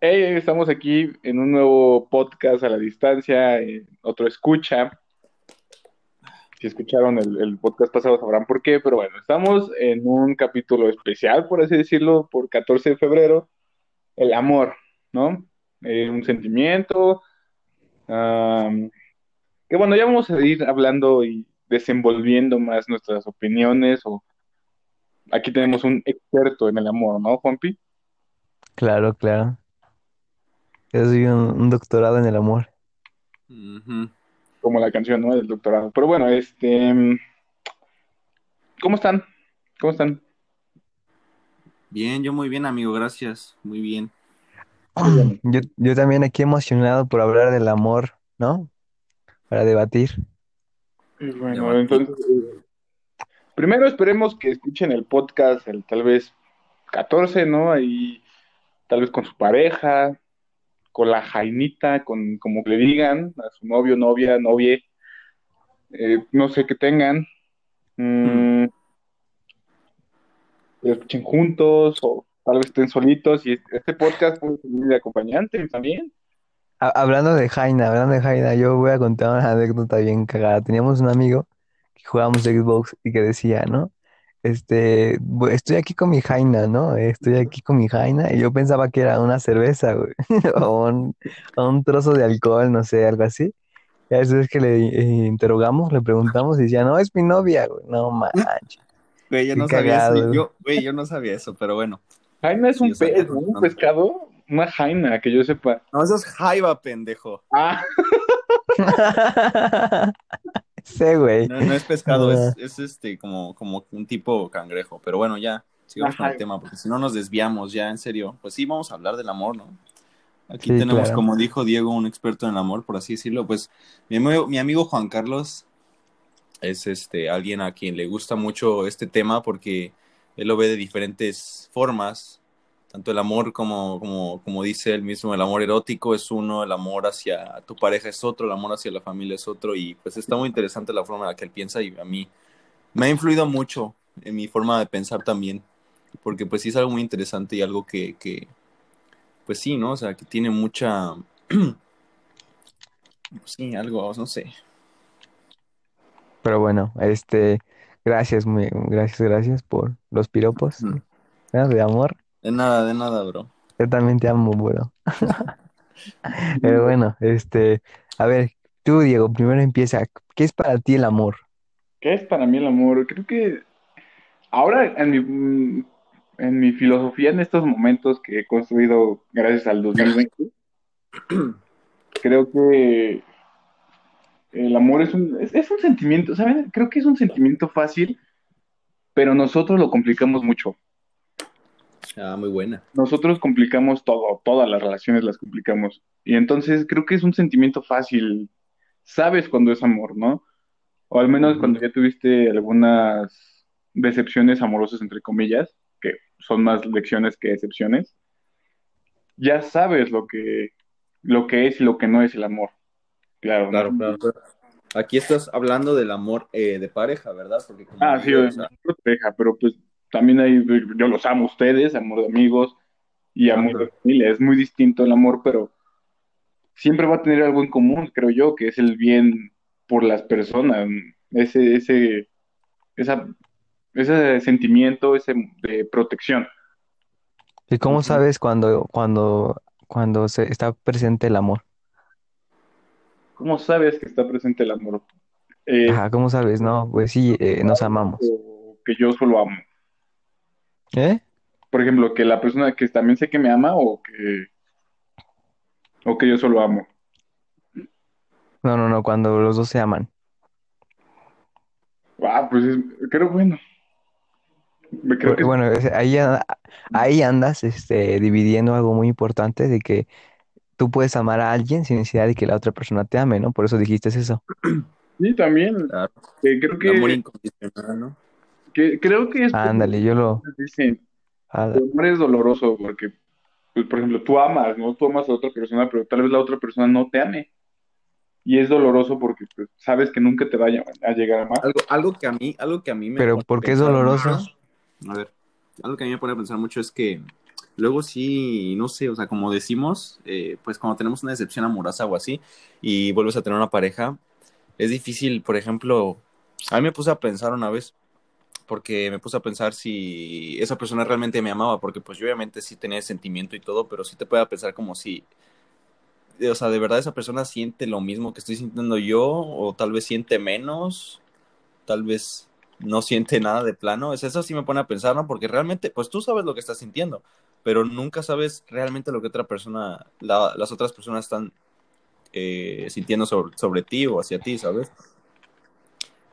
Hey, estamos aquí en un nuevo podcast a la distancia, eh, otro escucha. Si escucharon el, podcast pasado sabrán por qué, pero bueno, estamos en un capítulo especial, por así decirlo, por 14 de febrero, el amor, ¿no? Eh, un sentimiento, am, que bueno, ya vamos a ir hablando y desenvolviendo más nuestras opiniones, o aquí tenemos un experto en el amor, ¿no, Juanpi? Claro, claro. Yo soy un, un doctorado en el amor. Como la canción, ¿no? Del doctorado. Pero bueno, este... ¿Cómo están? ¿Cómo están? Bien, yo muy bien, amigo, gracias. Muy bien. Yo, yo también aquí emocionado por hablar del amor, ¿no? Para debatir. Y bueno, Debatir. entonces, primero esperemos que escuchen el podcast, el tal vez 14, ¿no? Ahí, tal vez con su pareja, con la jainita, con como le digan, a su novio, novia, novie, eh, no sé qué tengan. Mm. Escuchen juntos o tal vez estén solitos y este podcast puede servir de acompañante también. Ha- hablando de Jaina, hablando de Jaina, yo voy a contar una anécdota bien cagada. Teníamos un amigo que jugábamos Xbox y que decía, ¿no? Este, "Bu- estoy aquí con mi Jaina, ¿no? Estoy aquí con mi Jaina. Y yo pensaba que era una cerveza, güey. O un, o un trozo de alcohol, no sé, algo así. Y a veces que le eh, interrogamos, le preguntamos y decía, no, es mi novia, güey. No manches, Güey, yo qué no sabía eso. Yo, güey, yo no sabía eso, pero bueno. Jaina es un pez, ¿no? Un pescado, una jaina, que yo sepa. No, eso es jaiba, pendejo. Ah, Sí, güey. No, no es pescado, es, es este como, como un tipo cangrejo. Pero bueno, ya, sigamos con el tema, porque si no nos desviamos ya, en serio. Pues sí, vamos a hablar del amor, ¿no? Aquí Sí, tenemos, claro. como dijo Diego, un experto en el amor, por así decirlo. Pues mi amigo, mi amigo Juan Carlos es este alguien a quien le gusta mucho este tema porque él lo ve de diferentes formas. Tanto el amor como, como, como dice él mismo, el amor erótico es uno, el amor hacia tu pareja es otro, el amor hacia la familia es otro, y pues está muy interesante la forma en la que él piensa y a mí me ha influido mucho en mi forma de pensar también, porque pues sí es algo muy interesante y algo que, que pues sí, ¿no? O sea, que tiene mucha, pues sí, algo, no sé. Pero bueno, este, gracias, muy, gracias, gracias por los piropos. De amor. De nada, de nada, bro. Yo también te amo, bro. Pero bueno, este, a ver, tú, Diego, primero empieza. ¿Qué es para ti el amor? ¿qué es para mí el amor? Creo que ahora en mi, en mi filosofía, en estos momentos que he construido gracias al 2020, creo que el amor es un, es, es un sentimiento, ¿saben? Creo que es un sentimiento fácil, pero nosotros lo complicamos mucho. Ah, muy buena. Nosotros complicamos todo, todas las relaciones las complicamos. Y entonces creo que es un sentimiento fácil. Sabes cuando es amor, ¿no? O al menos cuando ya tuviste algunas decepciones amorosas, entre comillas, que son más lecciones que excepciones, ya sabes lo que, lo que es y lo que no es el amor. Claro, Claro, ¿no? claro. Aquí estás hablando del amor eh, de pareja, ¿verdad? Porque como Ah, sí, digo, o obviamente, sea, amor de pareja, pero pues también hay, yo los amo a ustedes, amor de amigos y amor de familia. Es muy distinto el amor, pero siempre va a tener algo en común, creo yo, que es el bien por las personas, ese, ese, esa, ese sentimiento, ese de protección. ¿Y cómo sabes cuando, cuando, cuando se está presente el amor? ¿Cómo sabes que está presente el amor? Eh, Ajá, ¿cómo sabes? No, pues sí, eh, nos amamos. que yo solo amo. ¿Eh? Por ejemplo, que la persona que también sé que me ama o que, o que yo solo amo. No, no, no, cuando los dos se aman. Ah, pues es- creo, bueno, me creo Porque, que bueno, ahí, ahí andas este, dividiendo algo muy importante de que tú puedes amar a alguien sin necesidad de que la otra persona te ame, ¿no? Por eso dijiste eso. sí, también. claro, que creo el amor que, incondicional, ¿no? Que- creo que es Ándale, yo lo... dicen, ah, el amor es doloroso porque, pues, por ejemplo, tú amas, ¿no? Tú amas a otra persona, pero tal vez la otra persona no te ame. Y es doloroso porque pues, sabes que nunca te vaya a llegar a amar. Algo, algo que a mí, algo que a mí me Pero ¿por qué es doloroso? a ver, algo que a mí me pone a pensar mucho es que luego sí, no sé, o sea, como decimos, eh, pues cuando tenemos una decepción amorosa o así y vuelves a tener una pareja, es difícil, por ejemplo, a mí me puse a pensar una vez, porque me puse a pensar si esa persona realmente me amaba, porque pues yo obviamente sí tenía sentimiento y todo, pero sí te puede pensar como si, o sea, de verdad esa persona siente lo mismo que estoy sintiendo yo, o tal vez siente menos, tal vez no siente nada de plano, es eso sí me pone a pensar, ¿no? Porque realmente, pues tú sabes lo que estás sintiendo, pero nunca sabes realmente lo que otra persona, la, las otras personas están eh, sintiendo sobre, sobre, ti o hacia ti, ¿sabes?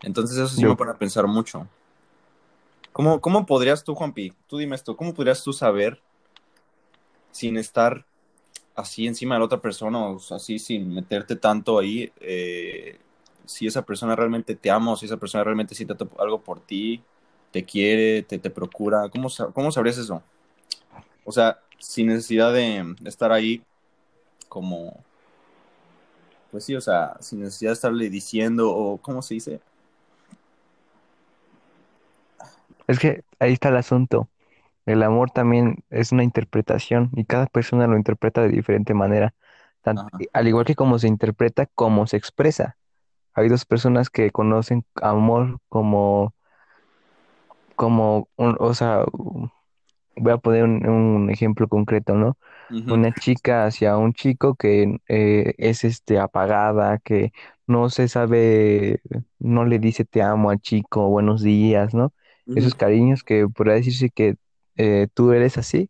Entonces eso sí Yo. me pone a pensar mucho. ¿Cómo, ¿Cómo podrías tú, Juanpi, tú dime esto, cómo podrías tú saber sin estar así encima de la otra persona o así sin meterte tanto ahí, eh, si esa persona realmente te ama si esa persona realmente siente algo por ti, te quiere, te, te procura, ¿cómo, ¿cómo sabrías eso? O sea, sin necesidad de estar ahí como, pues sí, o sea, sin necesidad de estarle diciendo o, ¿cómo se dice? Es que ahí está el asunto. El amor también es una interpretación y cada persona lo interpreta de diferente manera. Al igual que como se interpreta, como se expresa. Hay dos personas que conocen amor como, como, un, o sea, voy a poner un, un ejemplo concreto, ¿no? Una chica hacia un chico que eh, es este apagada, que no se sabe, no le dice te amo al chico, buenos días, ¿no? Esos cariños que podría decirse que eh, tú eres así.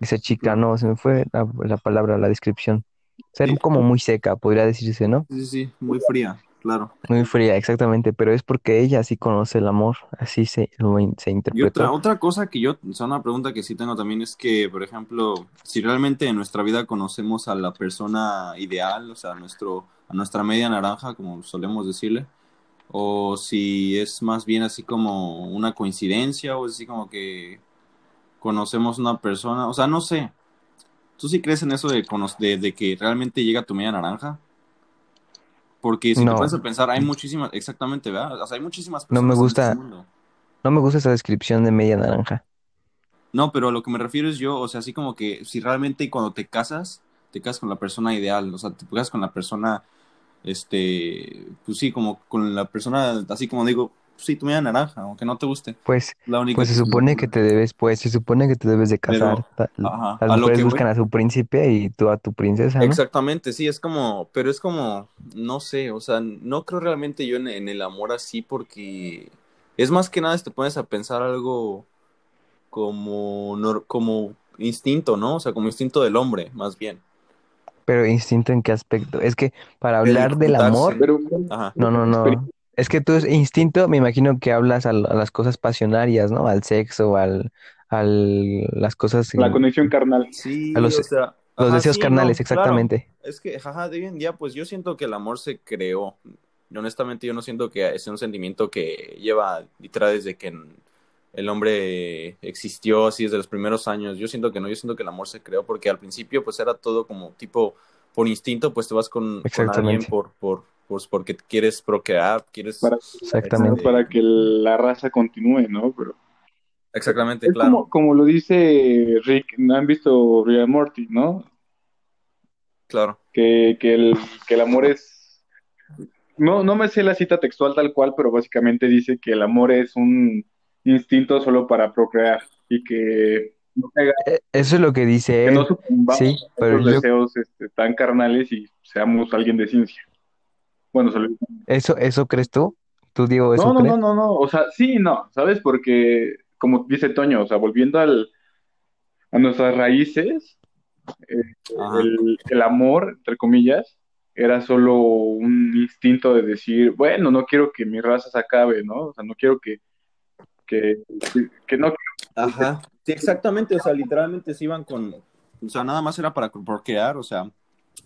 Esa chica, no, se me fue la, la palabra, la descripción. Ser como muy seca, podría decirse, ¿no? Sí, sí, muy fría, claro. Muy fría, exactamente, pero es porque ella sí conoce el amor, así se, lo, se interpreta. Y otra, otra cosa que yo, o sea, una pregunta que sí tengo también es que, por ejemplo, si realmente en nuestra vida conocemos a la persona ideal, o sea, a, nuestro, a nuestra media naranja, como solemos decirle, o si es más bien así como una coincidencia, o es así como que conocemos una persona, o sea, no sé. ¿Tú sí crees en eso de, de, de que realmente llega tu media naranja? Porque si no. te pones a pensar, hay muchísimas, exactamente, ¿verdad? O sea, hay muchísimas personas no me gusta, en este mundo. No me gusta esa descripción de media naranja. No, pero a lo que me refiero es yo, o sea, así como que si realmente cuando te casas, te casas con la persona ideal, o sea, te casas con la persona, este, pues sí, como con la persona, así como digo, sí, tu media naranja, aunque no te guste. Pues, pues se supone que te debes, pues, se supone que te debes de casar. Pero, ajá, Las mujeres buscan voy... a su príncipe y tú a tu princesa, ¿no? Exactamente, sí, es como, pero es como, no sé, o sea, no creo realmente yo en, en el amor así porque es más que nada te pones a pensar algo como, como instinto, ¿no? O sea, como instinto del hombre, más bien. Pero instinto en qué aspecto? Es que para hablar del amor, pero, no, no, no. Es que tú instinto, me imagino que hablas a, a, las cosas pasionarias, ¿no? Al sexo, al, al las cosas. La conexión carnal. Sí, a los, o sea, los ajá, deseos sí, carnales, no, exactamente. Claro. Es que, jaja, de hoy en día, pues yo siento que el amor se creó. Y honestamente, yo no siento que es un sentimiento que lleva literal desde que el hombre existió así desde los primeros años. Yo siento que no, yo siento que el amor se creó porque al principio pues era todo como tipo por instinto, pues te vas con, con alguien por, por, pues porque quieres procrear, quieres... Para, Exactamente. Para que la raza continúe, ¿no? Pero... Exactamente, es claro. Como, como lo dice Rick, ¿no han visto Rick and Morty, no? Claro. Que, que, el, que el amor es... No, no me sé la cita textual tal cual, pero básicamente dice que el amor es un instinto solo para procrear y que no pega, eso es lo que dice que no sí, pero los yo... deseos este, tan carnales y seamos alguien de ciencia. Bueno, solo... ¿Eso, ¿Eso crees tú? ¿Tú, Diego, eso no, no, crees? no, no, no, o sea, sí, no, ¿sabes? Porque, como dice Toño, o sea, volviendo al, a nuestras raíces, eh, el, el, amor, entre comillas, era solo un instinto de decir, bueno, no quiero que mi raza se acabe, ¿no? O sea, no quiero que, que, que no Ajá, sí, exactamente, o sea, literalmente se iban con, o sea, nada más era para procrear, o sea,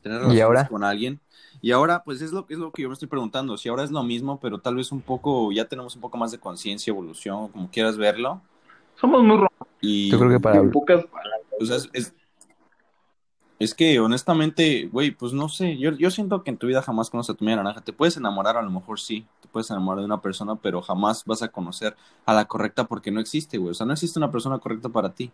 tener relaciones ¿Y ahora? con alguien. Y ahora, pues es lo, es lo que yo me estoy preguntando, si ahora es lo mismo, pero tal vez un poco, ya tenemos un poco más de conciencia, evolución, como quieras verlo. Somos muy y, Yo creo que para... En pocas palabras. O sea, es, es, es que honestamente, güey, pues no sé, yo, yo siento que en tu vida jamás conoces a tu media naranja. Te puedes enamorar, a lo mejor sí, te puedes enamorar de una persona, pero jamás vas a conocer a la correcta porque no existe, güey. O sea, no existe una persona correcta para ti.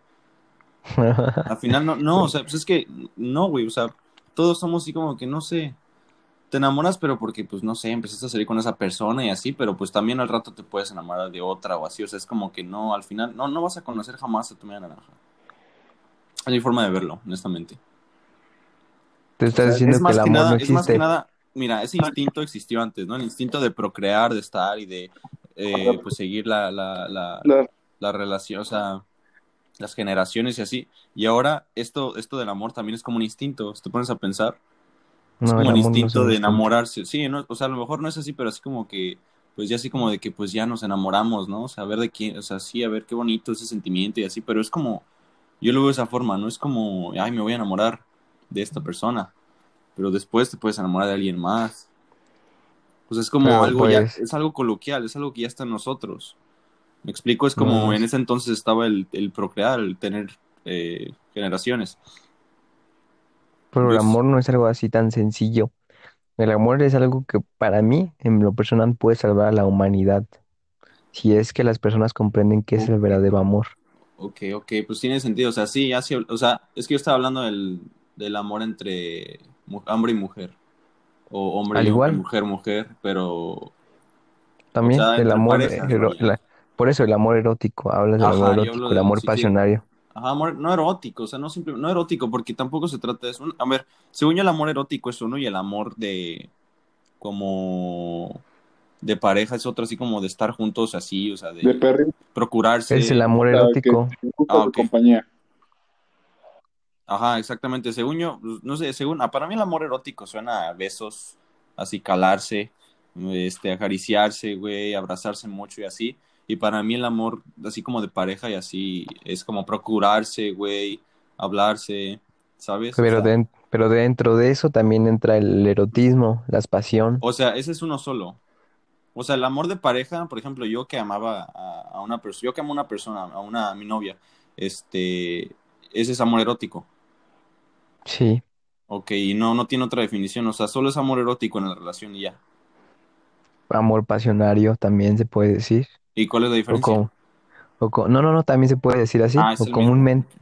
Al final no, no, o sea, pues es que no, güey, o sea, todos somos así como que no sé, te enamoras, pero porque, pues no sé, empezaste a salir con esa persona y así, pero pues también al rato te puedes enamorar de otra o así, o sea, es como que no, al final, no, no vas a conocer jamás a tu media naranja. Es mi forma de verlo, honestamente. Te estás O sea, diciendo es que más el que amor nada, no es más que existe. nada, mira, ese instinto existió antes, ¿no? El instinto de procrear, de estar y de, eh, pues, seguir la, la, la, La- la relación, o sea, las generaciones y así. Y ahora esto, esto del amor también es como un instinto, si te pones a pensar, es No, como el no instinto de enamorarse. Sí, no, o sea, a lo mejor no es así, pero así como que, pues ya así como de que pues ya nos enamoramos, ¿no? O sea, a ver de quién, o sea, sí, a ver qué bonito ese sentimiento y así, pero es como, yo lo veo de esa forma, no es como, ay, me voy a enamorar de esta persona, pero después te puedes enamorar de alguien más. Pues es como Pero, algo ya, pues- es algo coloquial, es algo que ya está en nosotros. Me explico, es como en es- ese entonces estaba el, el procrear, el tener eh, generaciones. Pero el Pues- amor no es algo así tan sencillo. El amor es algo que para mí, en lo personal, puede salvar a la humanidad. Si es que las personas comprenden qué es el verdadero amor. Ok, ok, pues tiene sentido. O sea, sí, ya sí, o sea, es que yo estaba hablando del, del amor entre hombre y mujer. O hombre Al y igual. mujer, mujer, pero... También O sea, amor, parejas, ero- vaya. la- por eso el amor erótico, hablas del Ajá, amor yo erótico, el del- amor sí, sí. pasionario. Ajá, amor no erótico, o sea, no simple, no erótico, porque tampoco se trata de eso. A ver, según yo el amor erótico es uno y el amor de como de pareja es otro, así como de estar juntos así, o sea, de, De perrito, procurarse. Es el amor erótico. Ah, compañía. Ajá, exactamente. Según yo, pues, no sé, según, ah, para mí el amor erótico suena a besos, así calarse, este, acariciarse, güey, abrazarse mucho y así. Y para mí el amor, así como de pareja y así, es como procurarse, güey, hablarse, ¿sabes? O Pero, sea, den- pero dentro de eso también entra el erotismo, la pasión. o sea, ese es uno solo. O sea, el amor de pareja, por ejemplo, yo que amaba a, a una persona, yo que amo a una persona, a una, a mi novia, este, ese es amor erótico. Sí, Ok, y no, no tiene otra definición, o sea, solo es amor erótico en la relación y ya. amor pasionario también se puede decir. ¿Y cuál es la O diferencia? o con- no, no, no, también se puede decir así. Ah, es O el mismo. comúnmente,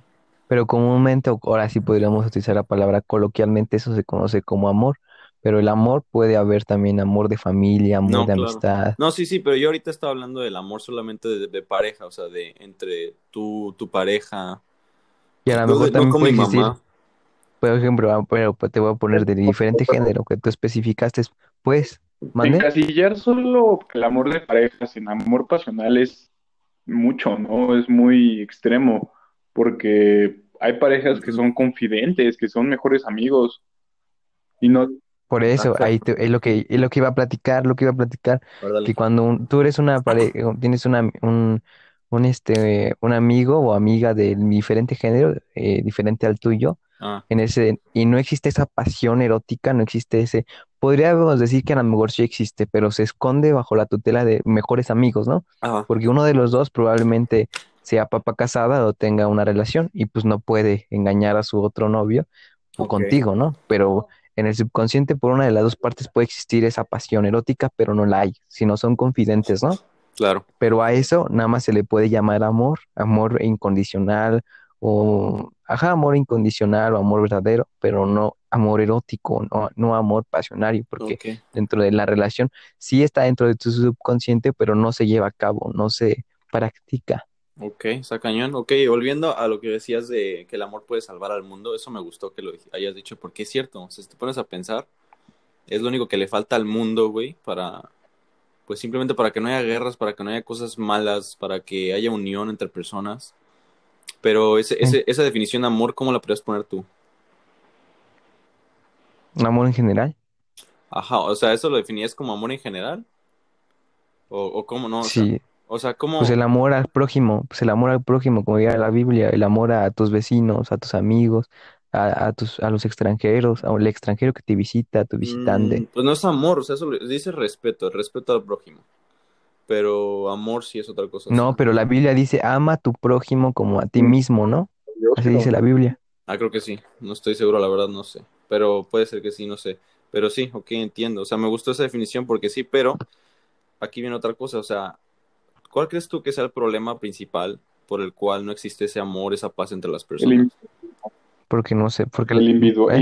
pero comúnmente, o ahora sí podríamos utilizar la palabra coloquialmente, eso se conoce como amor. Pero el amor puede haber también amor de familia, amor No, de claro. amistad. No, sí, sí, pero yo ahorita estaba hablando del amor solamente de, de pareja, o sea, de entre tú, tu pareja. Y a lo No, mejor de- no también con puede mi existir, mamá. Por ejemplo, ah, pero pues te voy a poner de diferente género que tú especificaste, pues, ¿mande? Encasillar solo el amor de parejas en amor pasional es mucho, ¿no? Es muy extremo, porque hay parejas que son confidentes, que son mejores amigos, y no, Por eso, Exacto. ahí te- es lo que, es lo que iba a platicar, lo que iba a platicar, que cuando un- tú eres una pareja, tienes una, un, un, este, un amigo o amiga de diferente género, eh, diferente al tuyo, Ah, en ese, y no existe esa pasión erótica, no existe ese, podríamos decir que a lo mejor sí existe, pero se esconde bajo la tutela de mejores amigos, ¿no? Porque uno de los dos probablemente sea papá casada o tenga una relación y pues no puede engañar a su otro novio o contigo, ¿no? Pero en el subconsciente por una de las dos partes puede existir esa pasión erótica, pero no la hay, si no son confidentes, ¿no? Claro. Pero a eso nada más se le puede llamar amor, amor incondicional o, ajá, amor incondicional o amor verdadero, pero no amor erótico, no, no amor pasionario, porque dentro de la relación sí está dentro de tu subconsciente, pero no se lleva a cabo, no se practica. Ok, está cañón. Ok, volviendo a lo que decías de que el amor puede salvar al mundo, eso me gustó que lo hayas dicho, porque es cierto. O sea, si te pones a pensar, es lo único que le falta al mundo, güey, para, pues simplemente para que no haya guerras, para que no haya cosas malas, para que haya unión entre personas. Pero ese, ese, esa definición de amor, ¿cómo la podrías poner tú? Amor en general. Ajá, o sea, ¿eso lo definías como amor en general? ¿O, o cómo no? O sea, Sí, o sea, ¿cómo? pues el amor al prójimo, pues el amor al prójimo, como diría la Biblia, el amor a tus vecinos, a tus amigos, a, a tus, a los extranjeros, al extranjero que te visita, a tu Mm, visitante. pues no es amor, o sea, eso le- dice respeto, respeto al prójimo. Pero amor sí es otra cosa. No, pero la Biblia dice, ama a tu prójimo como a ti mismo, ¿no? Dios, Así dice la Biblia. Ah, creo que sí. No estoy seguro, la verdad, no sé. Pero puede ser que sí, no sé. Pero sí, ok, entiendo. O sea, me gustó esa definición porque sí, pero aquí viene otra cosa. O sea, ¿cuál crees tú que sea el problema principal por el cual no existe ese amor, esa paz entre las El, personas. in- Porque no sé, porque el individu- ¿eh?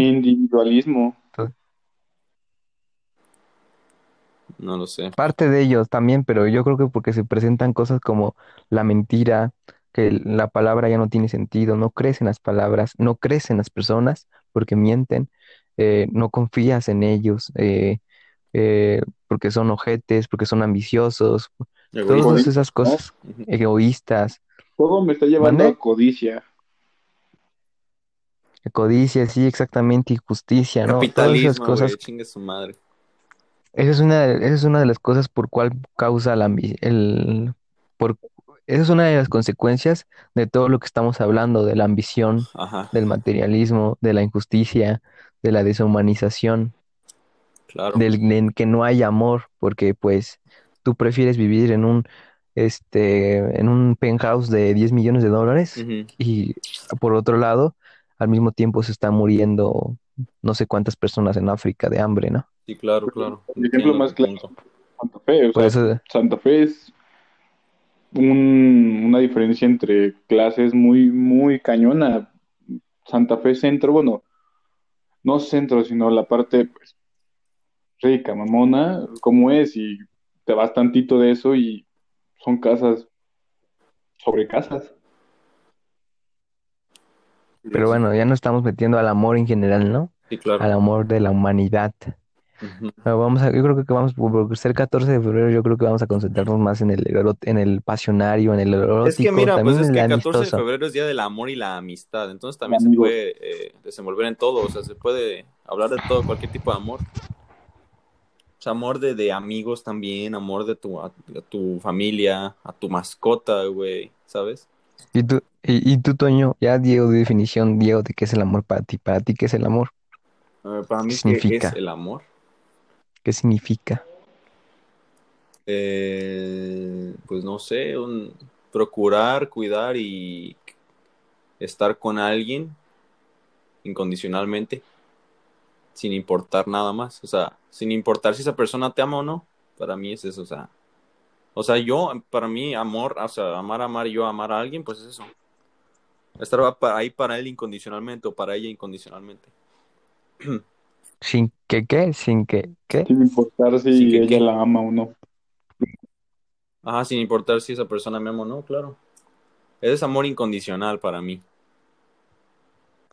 No lo sé. parte de ellos también, pero yo creo que porque se presentan cosas como la mentira, que la palabra ya no tiene sentido, no crees en las palabras, no crees en las personas porque mienten, eh, no confías en ellos, eh, eh, porque son ojetes, porque son ambiciosos, Egoísta. todas esas cosas egoístas, Todo me está llevando ¿Mande? a codicia. codicia, sí, exactamente, y justicia, ¿no? Todas esas Capitalismo, cosas chingue su madre. Esa es una, esa es una de las cosas por cual causa la, ambi- el, por, esa es una de las consecuencias de todo lo que estamos hablando, de la ambición, Ajá, del materialismo, de la injusticia, de la deshumanización, claro. del en que no hay amor, porque pues tú prefieres vivir en un, este, en un penthouse de 10 millones de dólares Ujú. y por otro lado, al mismo tiempo se están muriendo no sé cuántas personas en África de hambre, ¿no? Sí, claro, claro. El ejemplo más claro. Santa Fe, o sea, eso, Santa Fe es un- una diferencia entre clases muy, muy cañona. Santa Fe centro, bueno, no centro, sino la parte pues, rica, mamona, como es, y te vas tantito de eso y son casas sobre casas. Pero bueno, ya nos estamos metiendo al amor en general, ¿no? Sí, claro. Al amor de la humanidad. Pero vamos a, yo creo que vamos, por ser 14 de febrero, yo creo que vamos a concentrarnos más en el erot- en el pasionario, en el erótico, Es que mira, también pues es en que el 14 de amistoso. febrero es Día del Amor y la Amistad, entonces también se Amigos. puede eh, desenvolver en todo, o sea, se puede hablar de todo, cualquier tipo de amor. O sea, amor de, de amigos también, amor de tu, a, a tu familia, a tu mascota, güey, ¿sabes? Y tú, y, y tú, Toño, ya Diego de definición, Diego, de qué es el amor para ti. Para ti, ¿qué es el amor? A ver, para mí, ¿Qué ¿qué significa? es el amor? ¿Qué significa? Eh, pues no sé, un, procurar, cuidar y estar con alguien incondicionalmente, sin importar nada más. O sea, sin importar si esa persona te ama o no, para mí es eso. O sea, o sea yo, para mí, amor, o sea, amar, amar, yo amar a alguien, pues es eso. Estar ahí para él incondicionalmente o para ella incondicionalmente. ¿Sin que qué? ¿Sin que qué? Sin importar si Sin que ella qué. la ama o no. Ajá, sin importar si esa persona me ama o no, claro. Ese es amor incondicional para mí.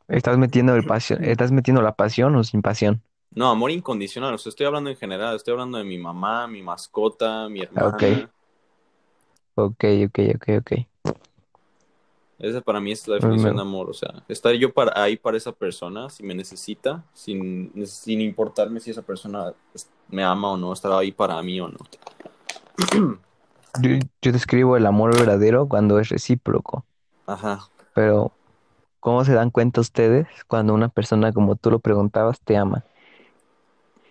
¿Estás metiendo el pasión, estás metiendo la pasión o sin pasión? No, amor incondicional, o sea, estoy hablando en general, estoy hablando de mi mamá, mi mascota, mi hermana. Ok. Ok, ok, ok, ok. Esa para mí es la definición de amor, o sea, estar yo para, ahí para esa persona si me necesita, sin, sin importarme si esa persona me ama o no, estar ahí para mí o no. Yo, yo describo el amor verdadero cuando es recíproco, Ajá, pero ¿cómo se dan cuenta ustedes cuando una persona, como tú lo preguntabas, te ama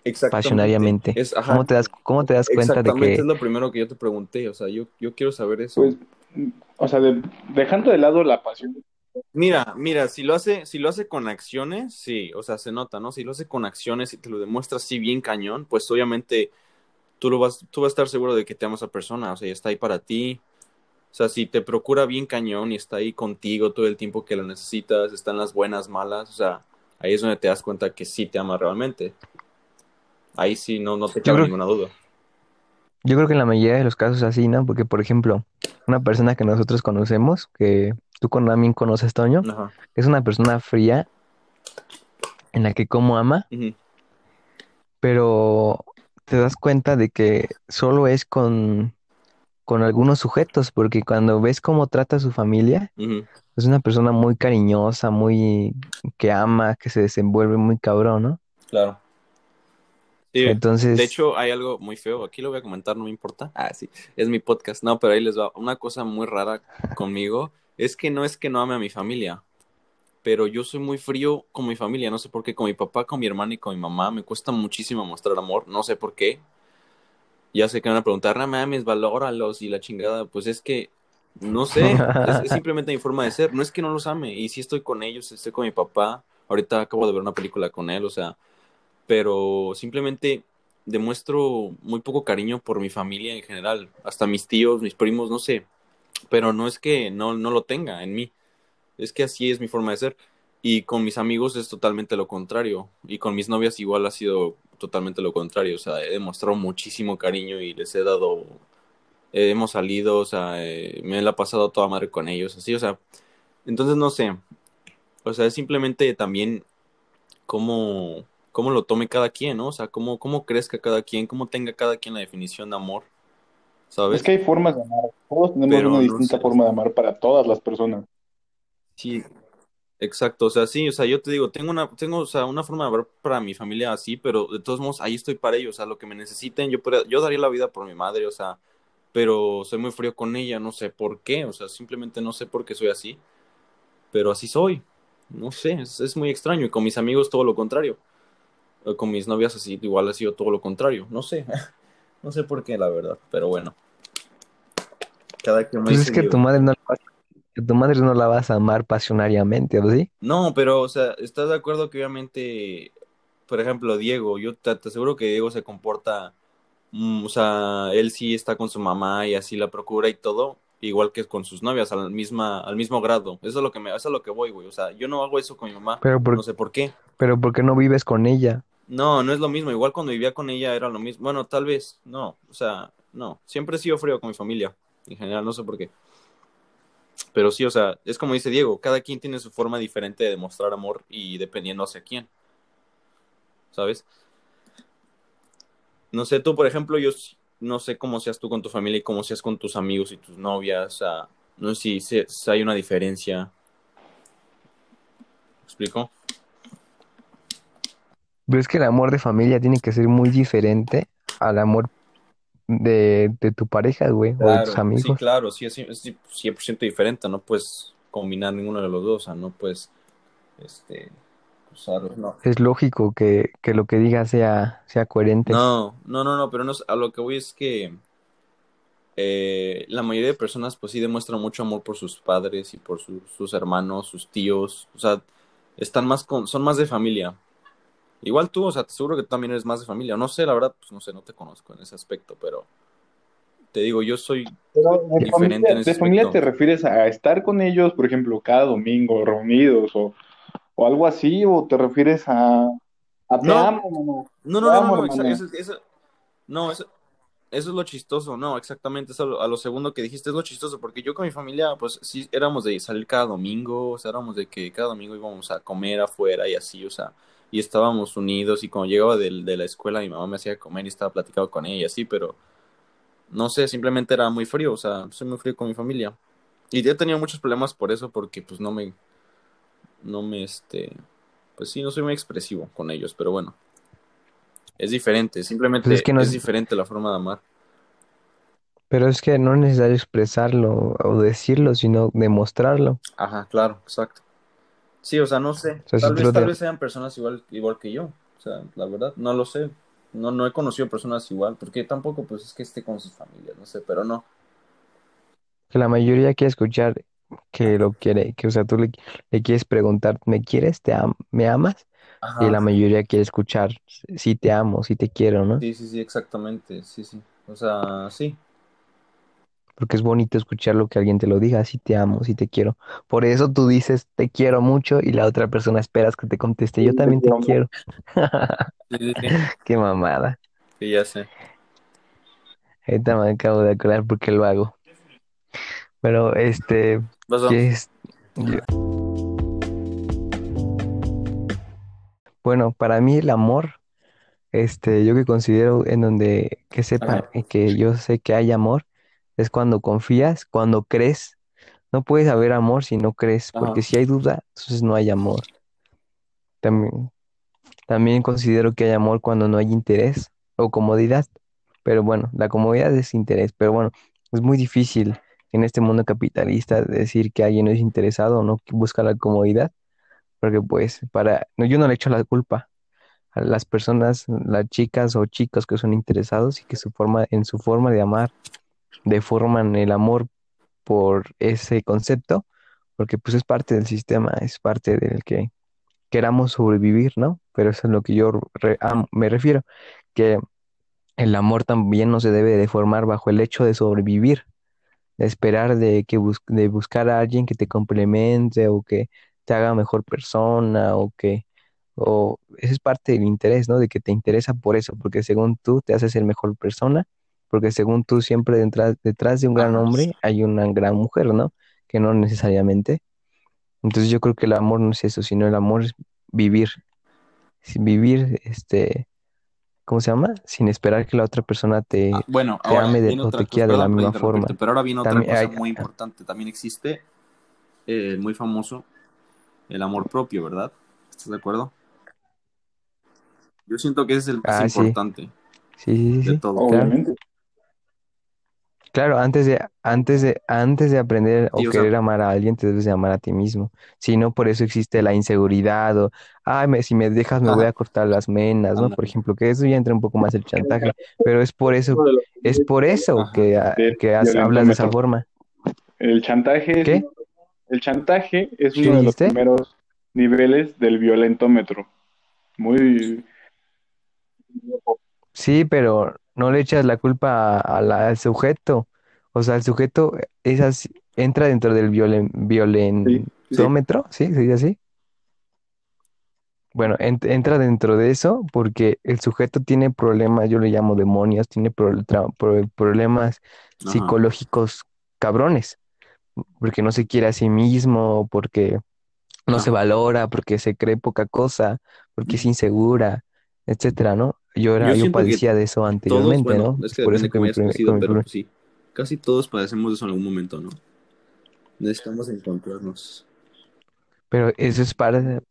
exactamente. pasionariamente? Es, ajá, ¿Cómo te das, cómo te das cuenta de exactamente, que es lo primero que yo te pregunté, o sea, yo, yo quiero saber eso. Pues, o sea, de- dejando de lado la pasión, Mira, mira, si lo hace, si lo hace con acciones, sí, o sea, se nota, ¿no? Si lo hace con acciones y te lo demuestra así bien cañón, pues obviamente tú lo vas, tú vas a estar seguro de que te ama esa persona, o sea, y está ahí para ti. O sea, si te procura bien cañón y está ahí contigo todo el tiempo que lo necesitas, están las buenas, malas, o sea, ahí es donde te das cuenta que sí te ama realmente. Ahí sí no, no te cabe creo- ninguna duda. Yo creo que en la mayoría de los casos así, ¿no? Porque, por ejemplo, una persona que nosotros conocemos, que tú con- también conoces, Toño, Ajá. es una persona fría en la que como ama, pero te das cuenta de que solo es con, con algunos sujetos, porque cuando ves cómo trata a su familia, es una persona muy cariñosa, muy que ama, que se desenvuelve muy cabrón, ¿no? Claro. Sí, Entonces, De hecho, hay algo muy feo. Aquí lo voy a comentar, no me importa. Ah, sí, es mi podcast. No, pero ahí les va. Una cosa muy rara conmigo es que no es que no ame a mi familia, pero yo soy muy frío con mi familia. No sé por qué. Con mi papá, con mi hermana y con mi mamá me cuesta muchísimo mostrar amor. No sé por qué. Ya sé que van a preguntar, no mames, valóralos y la chingada. Pues es que no sé. Es, es simplemente mi forma de ser. No es que no los ame. Y sí estoy con ellos, estoy con mi papá. Ahorita acabo de ver una película con él, o sea pero simplemente demuestro muy poco cariño por mi familia en general, hasta mis tíos, mis primos, no sé. pero no es que no, no lo tenga en mí, es que así es mi forma de ser. Y con mis amigos es totalmente lo contrario. Y con mis novias igual ha sido totalmente lo contrario. O sea, he demostrado muchísimo cariño y les he dado, eh, hemos salido, o sea, eh, me la he pasado toda madre con ellos, así, o sea, entonces no sé. O sea, es simplemente también cómo, cómo lo tome cada quien, ¿no? O sea, cómo, cómo crezca cada quien, cómo tenga cada quien la definición de amor, ¿sabes? Es que hay formas de amar. Todos tenemos Pero una no distinta sé. forma de amar para todas las personas. Sí, exacto, o sea, sí, o sea, yo te digo, tengo una, tengo, o sea, una forma de ver para mi familia así, pero de todos modos, ahí estoy para ellos, o sea, lo que me necesiten, yo, yo daría la vida por mi madre, o sea, pero soy muy frío con ella, no sé por qué, o sea, simplemente no sé por qué soy así, pero así soy, no sé, es, es muy extraño, y con mis amigos todo lo contrario, con mis novias así, igual ha sido todo lo contrario, no sé, no sé por qué, la verdad, pero bueno, cada me Pues es que tu madre no la que tu madre no la vas a amar pasionariamente, ¿o sí? No, pero, o sea, ¿estás de acuerdo que obviamente, por ejemplo, Diego, yo te, te aseguro que Diego se comporta, mm, o sea, él sí está con su mamá y así la procura y todo, igual que con sus novias, al misma, al mismo grado. Eso es lo que me, eso es lo que voy, güey. O sea, yo no hago eso con mi mamá, Pero por, no sé por qué. pero ¿por qué no vives con ella? No, no es lo mismo. Igual cuando vivía con ella era lo mismo. Bueno, tal vez, no. O sea, no. Siempre he sido frío con mi familia, en general, no sé por qué. Pero sí, o sea, es como dice Diego, cada quien tiene su forma diferente de demostrar amor y dependiendo hacia quién, ¿sabes? No sé, tú, por ejemplo, yo no sé cómo seas tú con tu familia y cómo seas con tus amigos y tus novias. O sea, no sé si hay una diferencia. ¿Me explico? Pero es que el amor de familia tiene que ser muy diferente al amor de, de tu pareja, güey, o de tus Claro, sí, amigos. claro, sí, es, es 100% diferente. No puedes combinar ninguno de los dos. O sea, no puedes, este, usarlos, no. Es lógico que, que lo que digas sea, sea coherente. No, no, no, no, pero no, a lo que voy es que eh, la mayoría de personas pues sí demuestran mucho amor por sus padres y por sus, sus hermanos, sus tíos, o sea, están más con, son más de familia. Igual tú, o sea, te seguro que tú también eres más de familia. No sé, la verdad, pues no sé, no te conozco en ese aspecto, pero te digo, yo soy Pero diferente familia, en ese de familia te aspecto. refieres a estar con ellos, por ejemplo, cada domingo reunidos o, o algo así, o te refieres a, a te No, amo, hermano, no, te no, no, no, amo, no, eso, eso, no, eso, Eso es lo chistoso, no, exactamente, eso a lo, a lo segundo que dijiste es lo chistoso, porque yo con mi familia, pues sí, éramos de salir cada domingo, o sea, éramos de que cada domingo íbamos a comer afuera y así, o sea, y estábamos unidos y cuando llegaba de, la escuela mi mamá me hacía comer y estaba platicando con ella y así, pero no sé, simplemente era muy frío, o sea, soy muy frío con mi familia. Y yo he tenido muchos problemas por eso, porque pues no me, no me, este, pues sí, no soy muy expresivo con ellos, pero bueno, es diferente, Pues es simplemente que no es es, diferente la forma de amar. pero es que no es necesario expresarlo o decirlo, sino demostrarlo. Ajá, claro, exacto. Sí, o sea, no sé. O sea, si Tal vez, tal vez sean personas igual, igual que yo. O sea, la verdad, no lo sé. No, no he conocido personas igual, porque tampoco, pues, es que esté con sus familias, no sé, pero no. que la mayoría quiere escuchar que lo quiere, que o sea, tú le, le quieres preguntar, ¿me quieres? ¿Te am- ¿me amas? Y la mayoría quiere escuchar, sí te amo, sí te quiero, ¿no? Sí, sí, sí, exactamente. Sí, sí. O sea, sí. Porque es bonito escuchar lo que alguien te lo diga, sí te amo, sí te quiero. Por eso tú dices, te quiero mucho y la otra persona esperas que te conteste, yo también te quiero. Sí. Qué mamada. Sí, ya sé. Ahorita me acabo de acordar por qué lo hago. Pero este, es, bueno, para mí el amor, este, yo que considero en donde que sepa Ajá. que yo sé que hay amor, es cuando confías, cuando crees. No puedes haber amor si no crees, porque Ajá. si hay duda, entonces no hay amor. También, también considero que hay amor cuando no hay interés o comodidad. Pero bueno, la comodidad es interés. Pero bueno, es muy difícil en este mundo capitalista decir que alguien no es interesado o no busca la comodidad, porque pues para, no, yo no le echo la culpa a las personas, las chicas o chicos que son interesados y que su forma, en su forma de amar deforman el amor por ese concepto, porque pues es parte del sistema, es parte del que queramos sobrevivir, ¿no? Pero eso es lo que yo re- me refiero, que el amor también no se debe de formar bajo el hecho de sobrevivir, esperar de que bus- de buscar a alguien que te complemente o que te haga mejor persona o que o es parte del interés, ¿no? De que te interesa por eso, porque según tú te haces ser mejor persona, porque según tú siempre detrás, detrás de un gran Ajá. hombre hay una gran mujer, ¿no? Que no necesariamente. Entonces yo creo que el amor no es eso, sino el amor es vivir, sin vivir, este, ¿cómo se llama? Sin esperar que la otra persona te, Ah, bueno, te ahora ame de- o te quiera de la misma forma. pero ahora viene otra También cosa hay- muy importante. También existe eh, muy famoso el amor propio, ¿verdad? ¿Estás de acuerdo? Yo siento que ese es el más Ah, importante Sí, sí, sí, de sí. todo. Obviamente. Claro, antes de, antes de, antes de aprender o Sí, o sea- querer amar a alguien, te debes de amar a ti mismo. Si no, por eso existe la inseguridad o, ay, me- si me dejas me voy Ajá. a cortar las menas, ¿no? Por Ándale. ejemplo, que eso ya entra un poco más el chantaje, pero es por eso, Uno es por eso Ajá. que, ah, Del que has- hablas de esa forma. El chantaje es, ¿Qué? el chantaje es ¿Qué uno de los dijiste? primeros niveles del violentómetro. Muy Sí, pero no le echas la culpa a- a la- al sujeto. O sea, el sujeto es así- entra dentro del violen, violentómetro, ¿sí? ¿Se dice así? Bueno, ent- entra dentro de eso porque el sujeto tiene problemas, yo le llamo demonios, tiene pro- tra- pro- problemas Ajá. psicológicos cabrones, porque no se quiere a sí mismo, porque no se Ajá. valora, porque se cree poca cosa, porque es insegura, etcétera, ¿no? Yo era, Yo padecía de eso Todos, anteriormente, bueno, ¿no? es que Por depende eso que cómo hayas crecido, pero primer- sí, casi todos padecemos de eso en algún momento, ¿no? Necesitamos encontrarnos. pero eso es parte,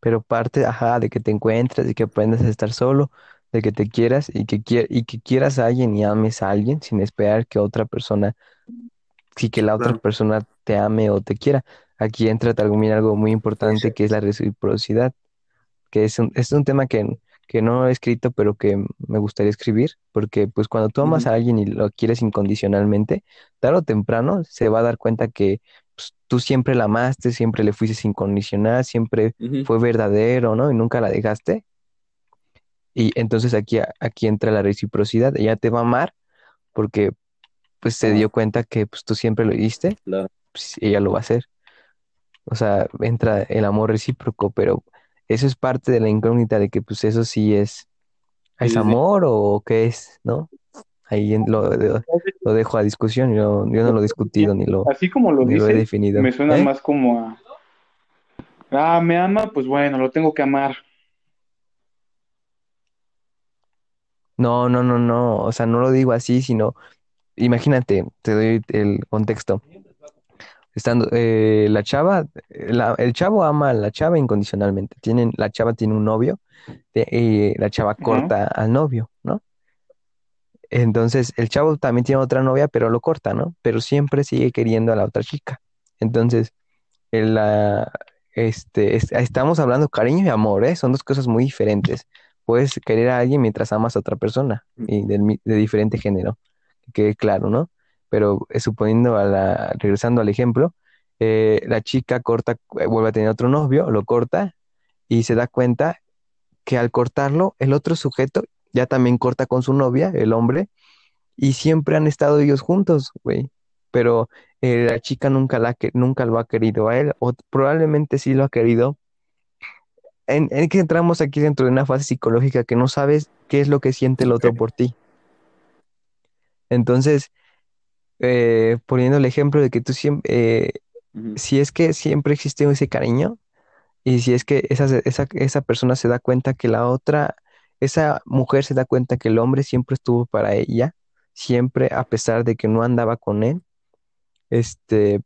pero parte, ajá, de que te encuentres, de que aprendas a estar solo, de que te quieras y que, quie- y que quieras a alguien y ames a alguien sin esperar que otra persona, sí, que la otra Claro. persona te ame o te quiera. Aquí entra también algo muy importante que es la reciprocidad, que es un, es un tema que, que no he escrito, pero que me gustaría escribir, porque pues cuando tú amas a alguien y lo quieres incondicionalmente, tarde o temprano se va a dar cuenta que pues, tú siempre la amaste, siempre le fuiste incondicional, siempre fue verdadero, ¿no? Y nunca la dejaste. Y entonces aquí, aquí entra la reciprocidad. Ella te va a amar porque pues se dio cuenta que pues tú siempre lo diste, Claro. pues ella lo va a hacer. O sea, entra el amor recíproco, pero eso es parte de la incógnita de que pues eso sí es, ¿es amor o qué es, no? Ahí lo, lo- dejo a discusión, yo, yo no lo he discutido ni lo, así como lo ni lo he dices, definido. me suena ¿Eh? más como a ah, me ama, pues bueno, lo tengo que amar. No, no, no, no, o sea, no lo digo así, sino, imagínate, te doy el contexto. Estando, eh, la chava, eh, la- el chavo ama a la chava incondicionalmente. Tienen, la chava tiene un novio te- y la chava corta al novio, ¿no? Entonces, el chavo también tiene otra novia, pero lo corta, ¿no? Pero siempre sigue queriendo a la otra chica. Entonces, el, la- este, es- estamos hablando cariño y amor, ¿eh? Son dos cosas muy diferentes. Puedes querer a alguien mientras amas a otra persona y del mi- de diferente género, que quede claro, ¿no? Pero eh, suponiendo a la, regresando al ejemplo, eh, la chica corta, eh, vuelve a tener otro novio, lo corta y se da cuenta que al cortarlo, el otro sujeto ya también corta con su novia, el hombre, y siempre han estado ellos juntos, güey. Pero eh, la chica nunca, la, que, nunca lo ha querido a él, o probablemente sí lo ha querido. En, en que entramos aquí dentro de una fase psicológica que no sabes qué es lo que siente el otro por ti. Entonces, eh, poniendo el ejemplo de que tú siempre, Ujú. si es que siempre existe ese cariño, y si es que esa, esa, esa persona se da cuenta que la otra, esa mujer se da cuenta que el hombre siempre estuvo para ella, siempre a pesar de que no andaba con él, este,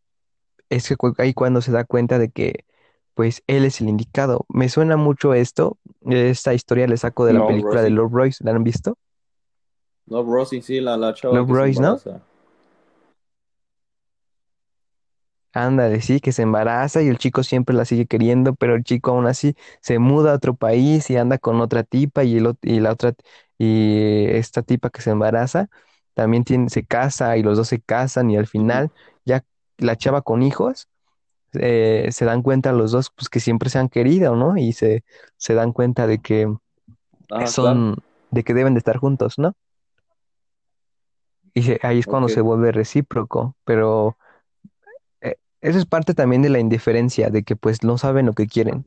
es que cu- ahí cuando se da cuenta de que pues él es el indicado. Me suena mucho esto, esta historia le saco de la No, película de Rosie. Lord Royce, ¿la han visto? No, Rosie, sí, la, la chava Love que se Royce, ¿no? embaraza. Ándale, sí, que se embaraza y el chico siempre la sigue queriendo, pero el chico aún así se muda a otro país y anda con otra tipa y, el, ot- y la otra, y esta tipa que se embaraza también tiene, se casa y los dos se casan y al final ya la chava con hijos eh, se dan cuenta los dos pues que siempre se han querido, ¿no? Y se, se dan cuenta de que claro. son, de que deben de estar juntos, ¿no? Y se- ahí es cuando Ok. se vuelve recíproco, pero eso es parte también de la indiferencia, de que pues no saben lo que quieren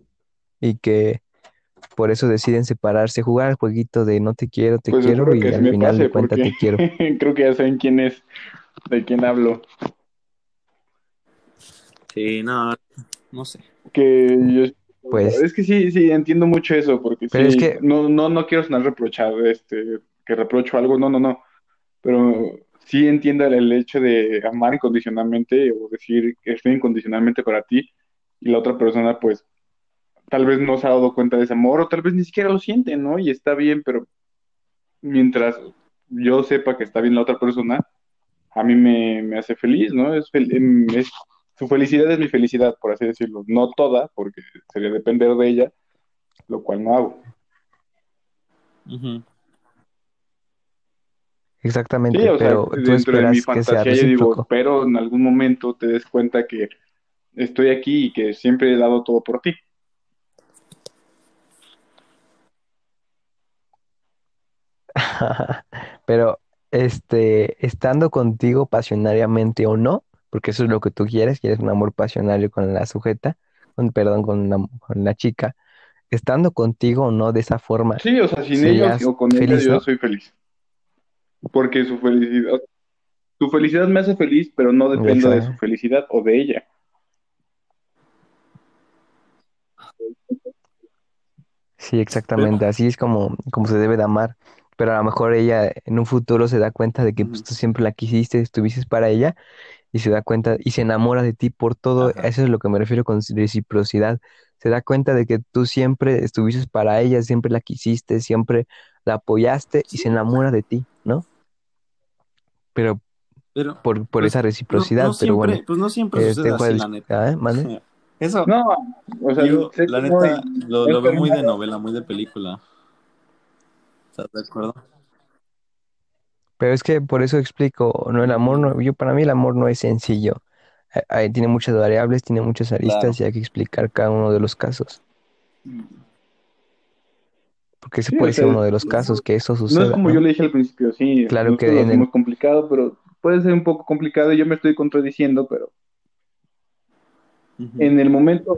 y que por eso deciden separarse, jugar al jueguito de no te quiero, te Pues quiero y al final de porque te quiero. creo que ya saben quién es, de quién hablo. Sí, no, no sé. Que yo, Pues, es que sí, sí, entiendo mucho eso, porque pero es sí, que, no, no, no quiero sonar reprochado, este, que reprocho algo, no, no, no, pero sí entiendo el, hecho de amar incondicionalmente o decir que estoy incondicionalmente para ti y la otra persona, pues, tal vez no se ha dado cuenta de ese amor o tal vez ni siquiera lo siente, ¿no? Y está bien, pero mientras yo sepa que está bien la otra persona, a mí me, me hace feliz, ¿no? Es, em, es- su felicidad es mi felicidad, por así decirlo. No toda, porque sería depender de ella, lo cual no hago. Exactamente, o sea, pero tú dentro de mi esperas que sea fantasía yo digo, espero en algún momento te des cuenta que estoy aquí y que siempre he dado todo por ti. Pero, este, estando contigo pasionariamente o no, porque eso es lo que tú quieres, quieres un amor pasionario con la sujeta, con, perdón, con la, con la chica, estando contigo o no de esa forma, Sí, o sea, sin ellos o con ellos yo soy feliz, porque su felicidad, su felicidad me hace feliz, pero no dependo de su felicidad o de ella. Sí, Pero, exactamente, así es como, como se debe de amar. Pero a lo mejor ella en un futuro se da cuenta de que pues, tú siempre la quisiste, estuviste para ella y se da cuenta y se enamora de ti por todo. ajá. Eso es lo que me refiero con reciprocidad. Se da cuenta de que tú siempre estuviste para ella, siempre la quisiste, siempre la apoyaste y se enamora de ti, ¿no? Pero pero, por, por esa pues, no, reciprocidad, no pero bueno, siempre, pues no siempre eh, sucede así, la neta. ¿Ah? ¿Mande? Eso, No, o sea, yo, sé la neta, lo, lo veo muy de novela, muy de película. ¿Estás de acuerdo? Pero es que por eso explico, no, el amor no, yo para mí el amor no es sencillo. Eh, eh, tiene muchas variables, tiene muchas aristas Claro. y hay que explicar cada uno de los casos. Porque ese Sí, o puede ser sea, uno de los casos que eso no es suceda, como yo le dije al principio, sí, Claro que hacemos el, complicado, pero puede ser un poco complicado y yo me estoy contradiciendo, pero en el momento,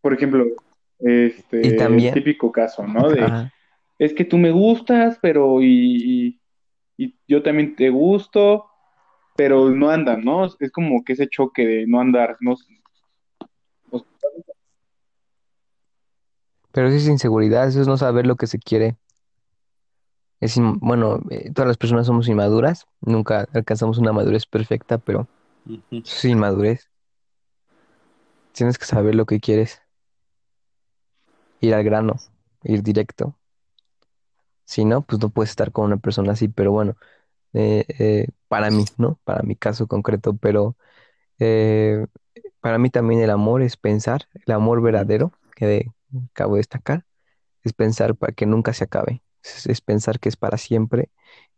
por ejemplo, y este, el también, típico caso, ¿no? De, ajá, es que tú me gustas, pero y, y, y yo también te gusto, pero no andan, ¿no? Es como que ese choque de no andar, no, o- pero eso es inseguridad, eso es no saber lo que se quiere. Es, in- bueno, eh, todas las personas somos inmaduras, nunca alcanzamos una madurez perfecta, pero eso es inmadurez. Tienes que saber lo que quieres, ir al grano, ir directo. Si no, pues no puedes estar con una persona así, pero bueno, eh, eh, para mí, ¿no? Para mi caso concreto, pero para mí también el amor es pensar, el amor verdadero, que de- acabo de destacar, es pensar para que nunca se acabe, es, es pensar que es para siempre.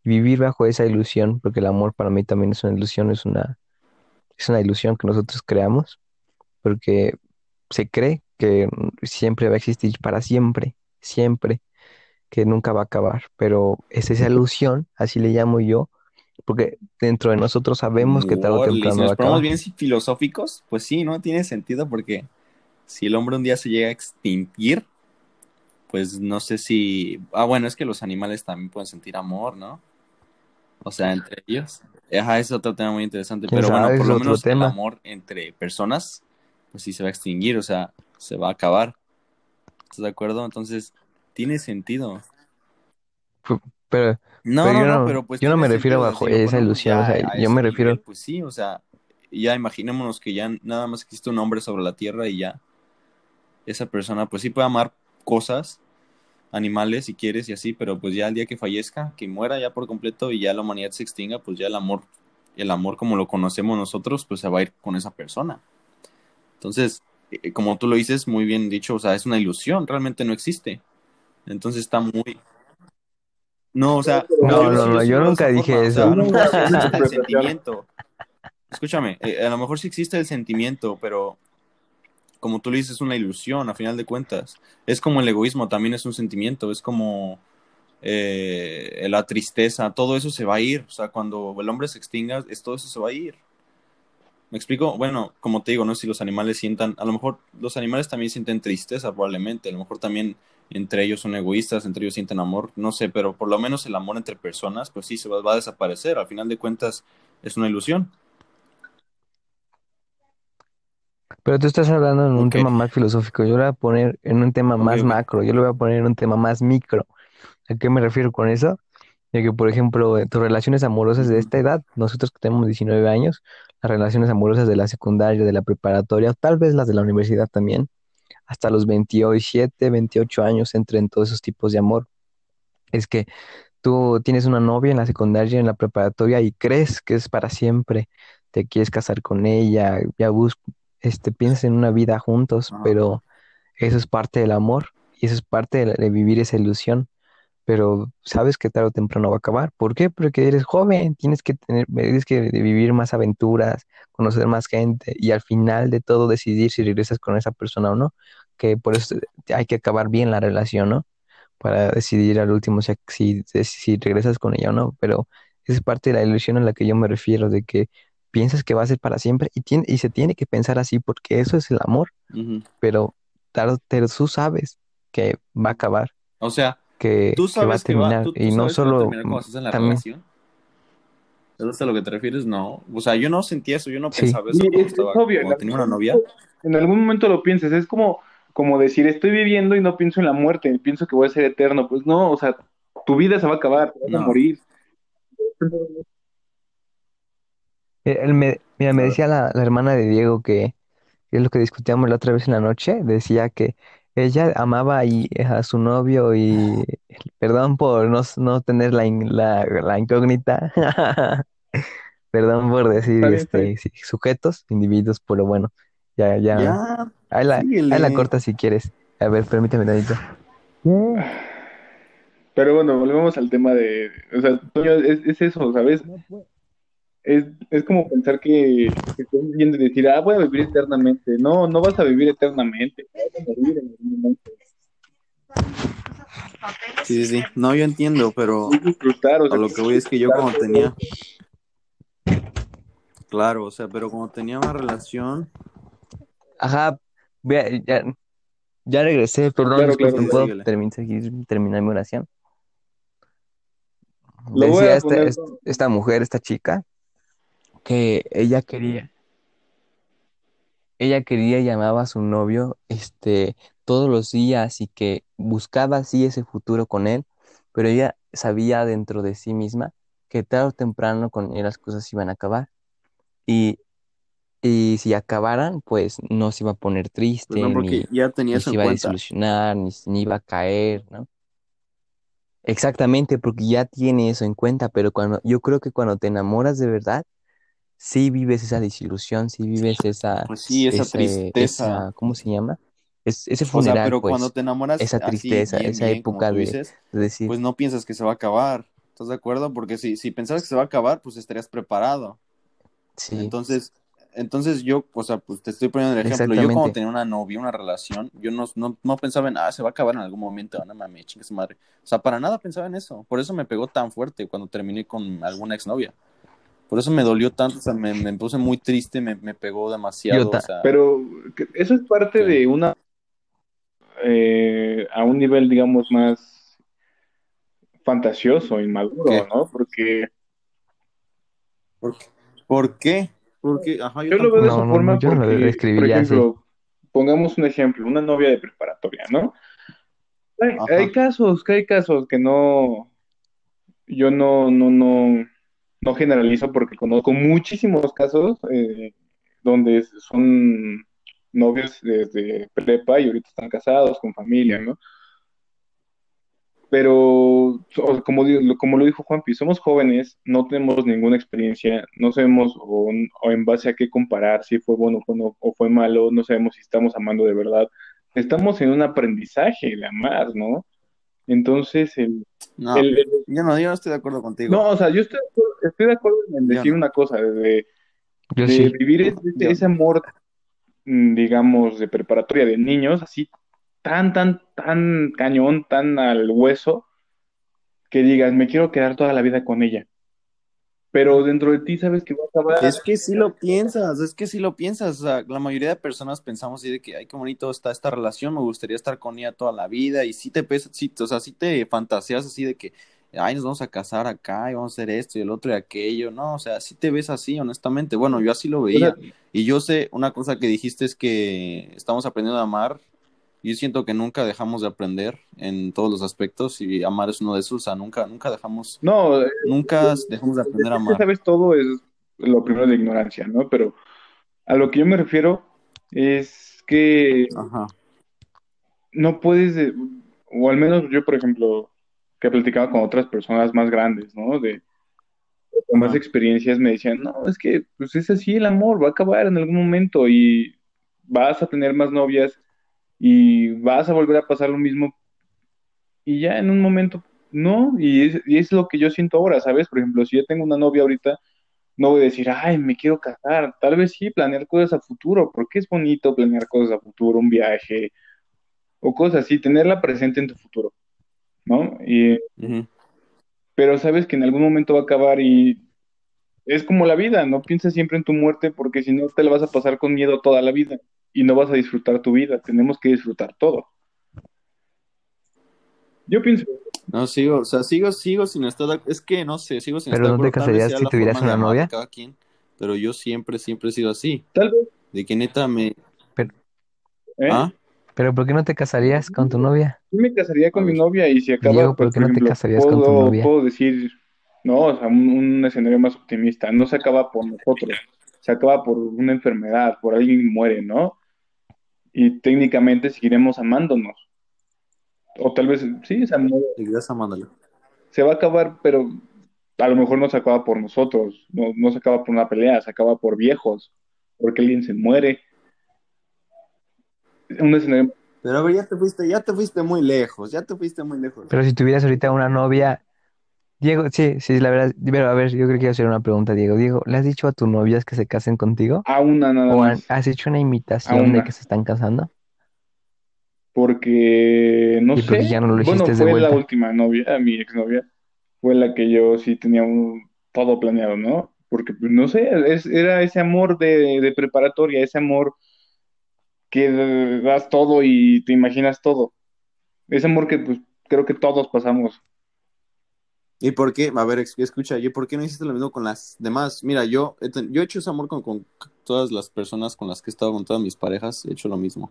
Y vivir bajo esa ilusión, porque el amor para mí también es una ilusión, es una, es una ilusión que nosotros creamos, porque se cree que siempre va a existir para siempre, siempre, que nunca va a acabar, pero es esa ilusión, así le llamo yo, porque dentro de nosotros sabemos que tarde o si temprano va nos ponemos bien si- filosóficos, pues sí, ¿no? Tiene sentido porque si el hombre un día se llega a extinguir, pues no sé si... Ah, bueno, es que los animales también pueden sentir amor, ¿no? O sea, entre ellos. Ajá, es otro tema muy interesante. ¿Quién Pero bueno, por lo menos el amor entre personas, pues sí se va a extinguir, o sea, se va a acabar. ¿Estás de acuerdo? Entonces, tiene sentido. Pero, No, pero no, yo no, no, pero pues yo no me refiero bajo esa bueno, ilusión, o sea, yo me refiero, nivel, pues sí, o sea, ya imaginémonos que ya nada más existe un hombre sobre la tierra y ya esa persona pues sí puede amar cosas, animales si quieres y así, pero pues ya el día que fallezca, que muera ya por completo y ya la humanidad se extinga, pues ya el amor, el amor como lo conocemos nosotros, pues se va a ir con esa persona. Entonces, eh, como tú lo dices, muy bien dicho, o sea, es una ilusión, realmente no existe. Entonces está muy... No, o sea, no, no, yo, no, yo no, nunca dije forma. O sea, a eso. existe el sentimiento. Escúchame, eh, a lo mejor sí existe el sentimiento, pero como tú lo dices, es una ilusión, a final de cuentas. Es como el egoísmo, también es un sentimiento. Es como, eh, la tristeza, todo eso se va a ir. O sea, cuando el hombre se extinga, es, todo eso se va a ir. ¿Me explico? Bueno, como te digo, no si los animales sientan, a lo mejor los animales también sienten tristeza, probablemente, a lo mejor también entre ellos son egoístas, entre ellos sienten amor, no sé, pero por lo menos el amor entre personas, pues sí, se va, va a desaparecer, al final de cuentas es una ilusión. Pero tú estás hablando en un Ok, tema más filosófico. Yo lo voy a poner en un tema ok, más ok. macro. Yo lo voy a poner en un tema más micro. ¿A qué me refiero con eso? De que, por ejemplo, eh, tus relaciones amorosas de esta edad, nosotros que tenemos 19 años, las relaciones amorosas de la secundaria, de la preparatoria, tal vez las de la universidad también, hasta los 27, 28 años entren todos esos tipos de amor. Es que tú tienes una novia en la secundaria, en la preparatoria y crees que es para siempre, te quieres casar con ella, ya bus este, piensas en una vida juntos, Ajá. pero eso es parte del amor y eso es parte de, de vivir esa ilusión, pero sabes que tarde o temprano va a acabar. ¿Por qué? Porque eres joven, tienes que tener, tienes que vivir más aventuras, conocer más gente y al final de todo decidir si regresas con esa persona o no, que por eso hay que acabar bien la relación, ¿no? para decidir al último si, si, si regresas con ella o no, pero esa es parte de la ilusión a la que yo me refiero, de que piensas que va a ser para siempre y, tiene, y se tiene que pensar así porque eso es el amor, Ujú. pero tarde, tú sabes que va a acabar, O sea, que, tú que va a sabes que va, terminar tú, tú y no sabes que va a solo terminar cuando estás en la también, relación. ¿Es a lo que te refieres? No. O sea, yo no sentía eso, yo no sí, pensaba eso Y cuando es, es estaba, obvio, en cuando tenía una algún novia. momento, en algún momento lo piensas, es como, como decir, estoy viviendo y no pienso en la muerte, pienso que voy a ser eterno. Pues no, o sea, tu vida se va a acabar, te vas a No, morir. Eh, él me, mira, me decía la, la hermana de Diego que, que es lo que discutíamos la otra vez en la noche, decía que ella amaba y, a su novio y perdón por no, no tener la, in- la, la incógnita, perdón por decir Está bien, está bien. este sí, sujetos, individuos, pero bueno, ya, ya, Ya, ahí la, ahí la síguele. corta si quieres. A ver, permíteme tantito. Pero bueno, volvemos al tema de, o sea, Toño, es, es eso, ¿sabes? Es, es como pensar que, que estás viviendo y decir, ah, voy a vivir eternamente. No, no vas a vivir eternamente, vas a morir en algún momento. Sí, sí, sí. No, yo entiendo, pero Es disfrutar, o a lo que voy es que yo cuando disfrutar tenía, claro, o sea, pero cuando tenía una relación, Ajá, ya, ya regresé, perdón, Claro, claro. síguele, ¿puedo síguele. terminar mi oración? Lo voy Decía a esta, poner est- con- esta mujer, esta chica, que ella quería, ella quería y llamaba a su novio, este, todos los días y que buscaba así ese futuro con él, pero ella sabía dentro de sí misma que tarde o temprano con él las cosas iban a acabar y, y si acabaran, pues no se iba a poner Pues triste, no, porque ni, ya tenía ni se iba a desilusionar, ni, ni iba a caer, ¿no? Exactamente, porque ya tiene eso en cuenta, pero cuando, yo creo que cuando te enamoras de verdad, sí vives esa desilusión, sí vives esa, Pues sí, esa ese, tristeza. esa, ¿cómo se llama? Es, ese O sea, funeral, pero cuando pues, te enamoras esa así tristeza, bien, esa bien, como época de, dices, de decir, pues no piensas que se va a acabar. ¿Estás de acuerdo? Porque si, si pensaras que se va a acabar, pues estarías preparado. sí, Entonces, entonces yo, o sea, pues te estoy poniendo el ejemplo. Yo cuando exactamente, tenía una novia, una relación, yo no, no, no pensaba en, ah, se va a acabar en algún momento, no mames, chingue su madre. O sea, para nada pensaba en eso. Por eso me pegó tan fuerte cuando terminé con alguna exnovia. Por eso me dolió tanto, o sea, me, me puse muy triste, me, me pegó demasiado, o sea, Pero eso es parte de una, eh, a un nivel, digamos, más fantasioso, inmaduro, ¿Qué? ¿no? Porque ¿Por qué? ¿Por qué? Porque, ajá, yo yo lo veo de esa no, forma no, yo no lo porque, por así. ejemplo, pongamos un ejemplo, una novia de preparatoria, ¿no? Hay, hay casos, que hay casos que no, yo no, no, no, no generalizo porque conozco muchísimos casos eh, donde son novios desde prepa y ahorita están casados con familia, ¿no? Pero, como, como lo dijo Juanpi, somos jóvenes, no tenemos ninguna experiencia, no sabemos o, o en base a qué comparar si fue bueno o, no- o fue malo, no sabemos si estamos amando de verdad. Estamos en un aprendizaje de amar, ¿no? Entonces, el, No, el, el- yo no, yo no estoy de acuerdo contigo. no, o sea, yo estoy, de acuerdo- estoy de acuerdo en decir no. una cosa, de, de sí, vivir ese, amor, mm, digamos, de preparatoria de niños, así tan, tan, tan cañón, tan al hueso, que digas, me quiero quedar toda la vida con ella. Pero dentro de ti sabes que va a acabar. Es que sí lo piensas, es que sí lo piensas. O sea, la mayoría de personas pensamos así de que, ay, qué bonito está esta relación, me gustaría estar con ella toda la vida. Y sí te pesa, sí, o sea, sí te fantaseas así de que, ay, nos vamos a casar acá y vamos a hacer esto y el otro y aquello. No, o sea, sí te ves así, honestamente. Bueno, yo así lo veía. Y yo sé, una cosa que dijiste es que estamos aprendiendo a amar. Yo siento que nunca dejamos de aprender en todos los aspectos y amar es uno de esos. O sea, nunca, nunca dejamos, No, eh, nunca dejamos de aprender a amar. sabes todo es lo primero de ignorancia, ¿no? Pero a lo que yo me refiero es que Ajá. no puedes, o al menos yo, por ejemplo, que he platicado con otras personas más grandes, ¿no? De con más experiencias me decían, no, es que pues es así el amor, va a acabar en algún momento y vas a tener más novias y vas a volver a pasar lo mismo y ya en un momento, no, y es, y es lo que yo siento ahora, ¿sabes? Por ejemplo, si yo tengo una novia ahorita, no voy a decir, ay, me quiero casar, tal vez sí, planear cosas a futuro, porque es bonito planear cosas a futuro, un viaje o cosas así, tenerla presente en tu futuro, ¿no? Y, pero sabes que en algún momento va a acabar y es como la vida, no pienses siempre en tu muerte porque si no te la vas a pasar con miedo toda la vida y no vas a disfrutar tu vida, tenemos que disfrutar todo. Yo pienso, No, sigo, o sea, sigo, sigo sin estar, es que no sé, sigo sin Pero estar ¿no de te casarías si tuvieras una novia? cada quien, pero yo siempre, siempre he sido así, tal vez, de que neta me, Pero, ¿eh? ah, pero ¿por qué no te casarías con tu novia? Sí me casaría con mi ver, novia y si acaba, Diego, pues ¿por qué por no te casarías con tu puedo, novia? puedo decir, no, o sea, un, un escenario más optimista, no se acaba por nosotros, se acaba por una enfermedad, por alguien muere, ¿no? Y técnicamente seguiremos amándonos. O tal vez, sí, amándolo. se va a acabar, pero a lo mejor no se acaba por nosotros, no, no se acaba por una pelea, se acaba por viejos, porque alguien se muere. Un escenario, Pero a ver, ya te fuiste, ya te fuiste muy lejos, ya te fuiste muy lejos. Pero si tuvieras ahorita una novia, Diego, sí, sí, la verdad, pero a ver, yo creo que quiero hacer una pregunta, Diego. Diego, ¿le has dicho a tus novias que se casen contigo? a una nada ¿O más, has hecho una a imitación de una, que se están casando? porque no ¿Y por qué sé, ya no lo bueno, hiciste de fue la vuelta? última novia, mi exnovia, fue la que yo sí tenía un- todo planeado, ¿no? Porque, pues, no sé, es- era ese amor de, de preparatoria, ese amor que das todo y te imaginas todo, ese amor que pues creo que todos pasamos. ¿Y por qué? A ver, escucha, ¿y por qué no hiciste lo mismo con las demás? Mira, yo, he ten- yo he hecho ese amor con, con todas las personas con las que he estado, con todas mis parejas, he hecho lo mismo.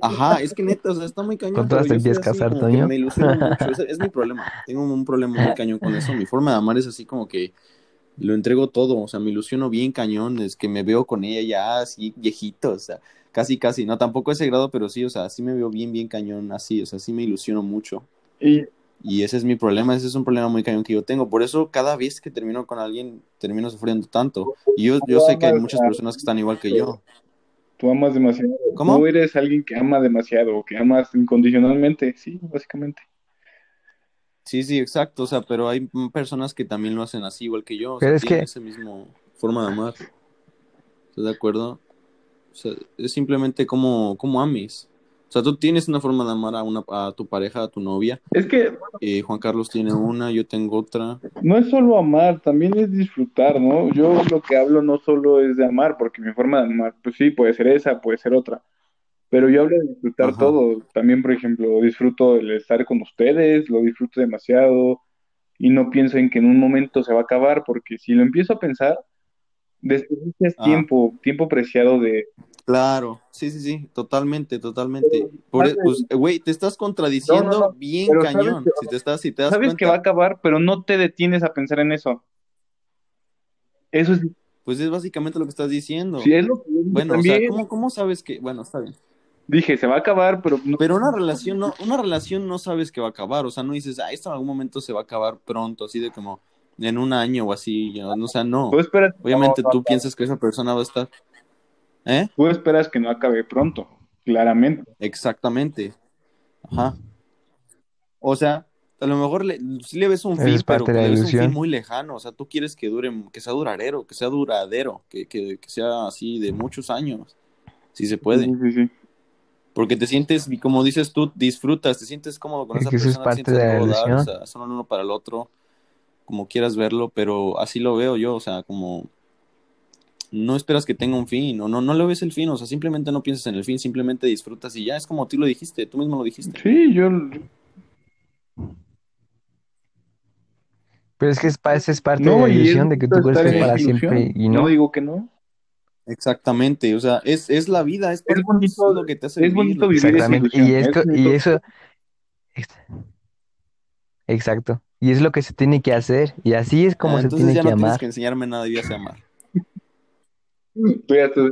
Ajá, es que neta, o sea, está muy cañón, ¿Con todas te yo quieres así, casar, Toño? me ilusiono mucho, ese es mi problema, tengo un problema muy cañón con eso, mi forma de amar es así como que lo entrego todo, o sea, me ilusiono bien cañón, es que me veo con ella ya así viejito, o sea, casi, casi, no, tampoco a ese grado, pero sí, o sea, sí me veo bien, bien cañón, así, o sea, sí me ilusiono mucho. Y Y ese es mi problema, ese es un problema muy cañón que yo tengo. Por eso cada vez que termino con alguien, termino sufriendo tanto. Y yo, yo sé que hay muchas personas que están igual que yo. Tú amas demasiado. ¿Cómo? Tú eres alguien que ama demasiado, que amas incondicionalmente, sí, básicamente. Sí, sí, exacto. O sea, pero hay personas que también lo hacen así igual que yo. O Pero sea, es que- esa misma forma de amar. ¿Estás de acuerdo? O sea, es simplemente como, como ames. O sea, tú tienes una forma de amar a, una, a tu pareja, a tu novia. Es que Eh, Juan Carlos tiene una, yo tengo otra. no es solo amar, también es disfrutar, ¿no? Yo lo que hablo no solo es de amar, porque mi forma de amar, pues sí, puede ser esa, puede ser otra. Pero yo hablo de disfrutar Ajá. todo. También, por ejemplo, disfruto el estar con ustedes, lo disfruto demasiado y no pienso en que en un momento se va a acabar, porque si lo empiezo a pensar, desperdicias Ajá. tiempo, tiempo preciado de... Claro, sí, sí, sí, totalmente, totalmente. Por, e- pues, güey, te estás contradiciendo No, no, no, bien cañón. que- Si te estás, si te das Sabes que va a cuenta, acabar, pero no te detienes a pensar en eso. Eso es, pues es básicamente lo que estás diciendo. sí, es lo que Bueno, o también. sea, ¿cómo, cómo sabes que, bueno, está bien. Dije, se va a acabar, pero no. Pero una relación no, una relación no sabes que va a acabar, o sea, no dices, ah, esto en algún momento se va a acabar pronto, así de como en un año o así, o sea, no. Esperas, Obviamente tú piensas que esa persona va a estar, ¿eh? Tú esperas que no acabe pronto, claramente. Exactamente. Ajá. O sea, a lo mejor le, sí le ves un fin, es pero parte de la le ves un fin muy lejano. O sea, tú quieres que dure, que sea duradero, que sea duradero, que, que, que sea así de muchos años, si se puede. Sí, sí, sí. Porque te sientes, y como dices tú, disfrutas, te sientes cómodo con Es esa que eso es persona, te parte sientes de la todo dar, o ilusión. sea, son uno para el otro, como quieras verlo, pero así lo veo yo, o sea, como no esperas que tenga un fin, o no, no le ves el fin, o sea, simplemente no piensas en el fin, simplemente disfrutas y ya es como tú lo dijiste, tú mismo lo dijiste. Sí, yo... Pero es que es, es parte de la ilusión de que tú bonito crees estar que es en para siempre y No no. digo que no. Exactamente, o sea, es, es la vida, es, Es bonito, lo que te hace es vivir, bonito vivir Exactamente. Y, es Es co- y eso, ex- exacto. Y es lo que se tiene que hacer. Y así es como Ah, se entonces tiene ya que no tienes amar. que enseñarme nada, sé amar. Tú ya estás-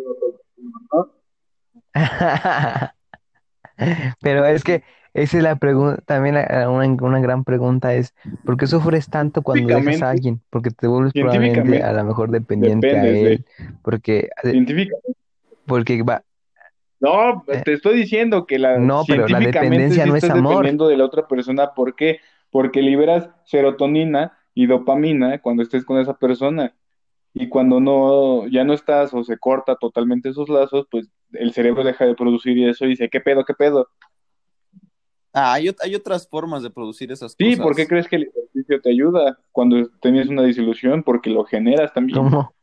¿no? Pero es que esa es la pregunta, también una, una gran pregunta es, ¿por qué sufres tanto cuando dejas a alguien? Porque te vuelves probablemente a lo mejor dependiente a dependes de... él, porque, Científicamente. porque va, No, eh, te estoy diciendo que la no, pero la dependencia sí no es estás amor. dependiendo de la otra persona. ¿Por qué? Porque liberas serotonina y dopamina cuando estés con esa persona. Y cuando no, ya no estás o se corta totalmente esos lazos, pues el cerebro deja de producir eso y dice, ¿qué pedo, qué pedo? Ah, hay, hay otras formas de producir esas Sí, ¿por qué cosas. crees que el ejercicio te ayuda cuando tenías una disilusión? Porque lo generas también. ¿Cómo?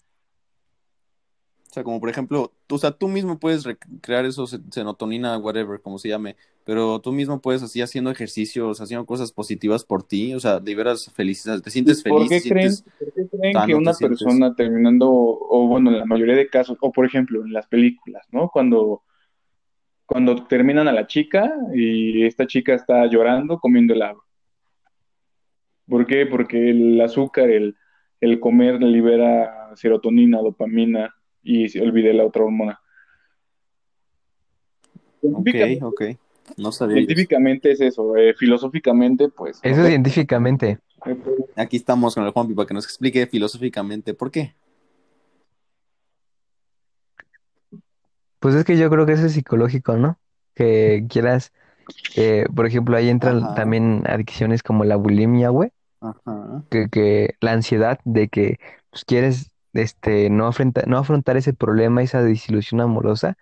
O sea, como por ejemplo, tú, o sea, tú mismo puedes recrear eso, se- serotonina, whatever, como se llame, pero tú mismo puedes así haciendo ejercicios, haciendo cosas positivas por ti, o sea, liberas felicidad, te sientes ¿Por feliz, qué creen, por qué creen que te una sientes... persona terminando, o bueno, en la mayoría de casos, o por ejemplo, en las películas, ¿no? Cuando, cuando terminan a la chica y esta chica está llorando comiendo helado. ¿Por qué? Porque el azúcar, el, el comer libera serotonina, dopamina y olvidé la otra hormona. Ok, Científicamente, ok, no sabía eso. científicamente es eso, eh, filosóficamente, pues, Eso científicamente. Aquí estamos con el Juanpi para que nos explique filosóficamente por qué. Pues es que yo creo que eso es psicológico, ¿no? Que quieras, eh, por ejemplo, ahí entran Ajá, también adicciones como la bulimia, güey. ajá. que, que la ansiedad de que pues, quieres este, no afrontar, no afrontar ese problema, esa desilusión amorosa,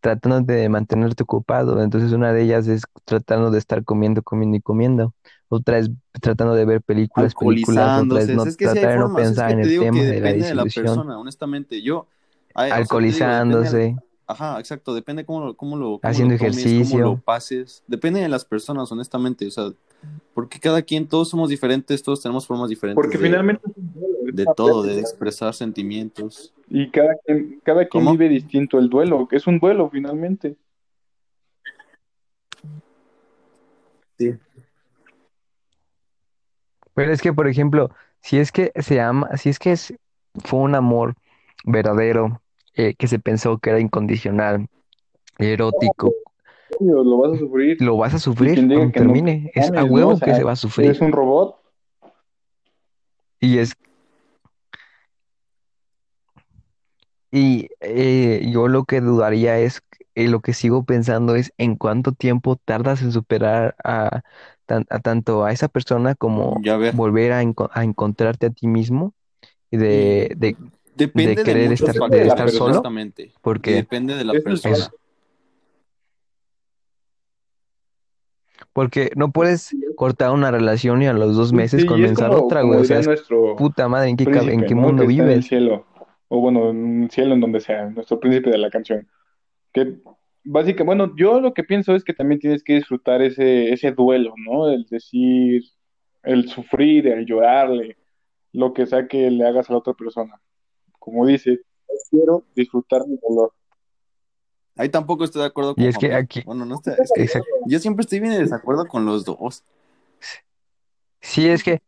tratando de mantenerte ocupado. Entonces una de ellas es tratando de estar comiendo, comiendo y comiendo. Otra es tratando de ver películas, películas. Otra es Alcoholizándose, no es que tratar de no es pensar que en el tema de la depende de la desilusión. persona, honestamente. Yo, ay, o sea, ajá, exacto, depende cómo lo, cómo lo, cómo haciendo lo tomes, cómo lo pases, depende de las personas, honestamente, o sea, porque cada quien, todos somos diferentes, todos tenemos formas diferentes Porque de, finalmente es un duelo, es de todo, de expresar sentimientos. Y cada quien, cada quien ¿Cómo? vive distinto el duelo, que es un duelo finalmente. Sí. Pero es que, por ejemplo, si es que se ama, si es que es, fue un amor verdadero, eh, que se pensó que era incondicional, erótico, Lo vas a sufrir. lo vas a sufrir cuando que no, termine. Es a mames, ¿no? O huevo que se va a sufrir. es un robot. Y es, y eh, yo lo que dudaría es, eh, lo que sigo pensando es en cuánto tiempo tardas en superar a, tan- a tanto a esa persona como Ya volver a, enco- a encontrarte a ti mismo de, de, depende de querer estar- de estar solo, porque, depende de la es persona. porque no puedes cortar una relación y a los dos meses Sí, comenzar como, otra, güey. O sea, es nuestro puta madre, ¿en qué, en qué ¿no? mundo en el vives? cielo. O bueno, en el cielo, en donde sea, nuestro príncipe de la canción. Que básicamente, bueno, yo lo que pienso es que también tienes que disfrutar ese, ese duelo, ¿no? El decir, el sufrir, el llorarle, lo que sea que le hagas a la otra persona. Como dice, quiero disfrutar mi dolor. Ahí tampoco estoy de acuerdo Y con es que aquí, Bueno, no está, es que exacto. yo siempre estoy bien en desacuerdo con los dos. Sí, es que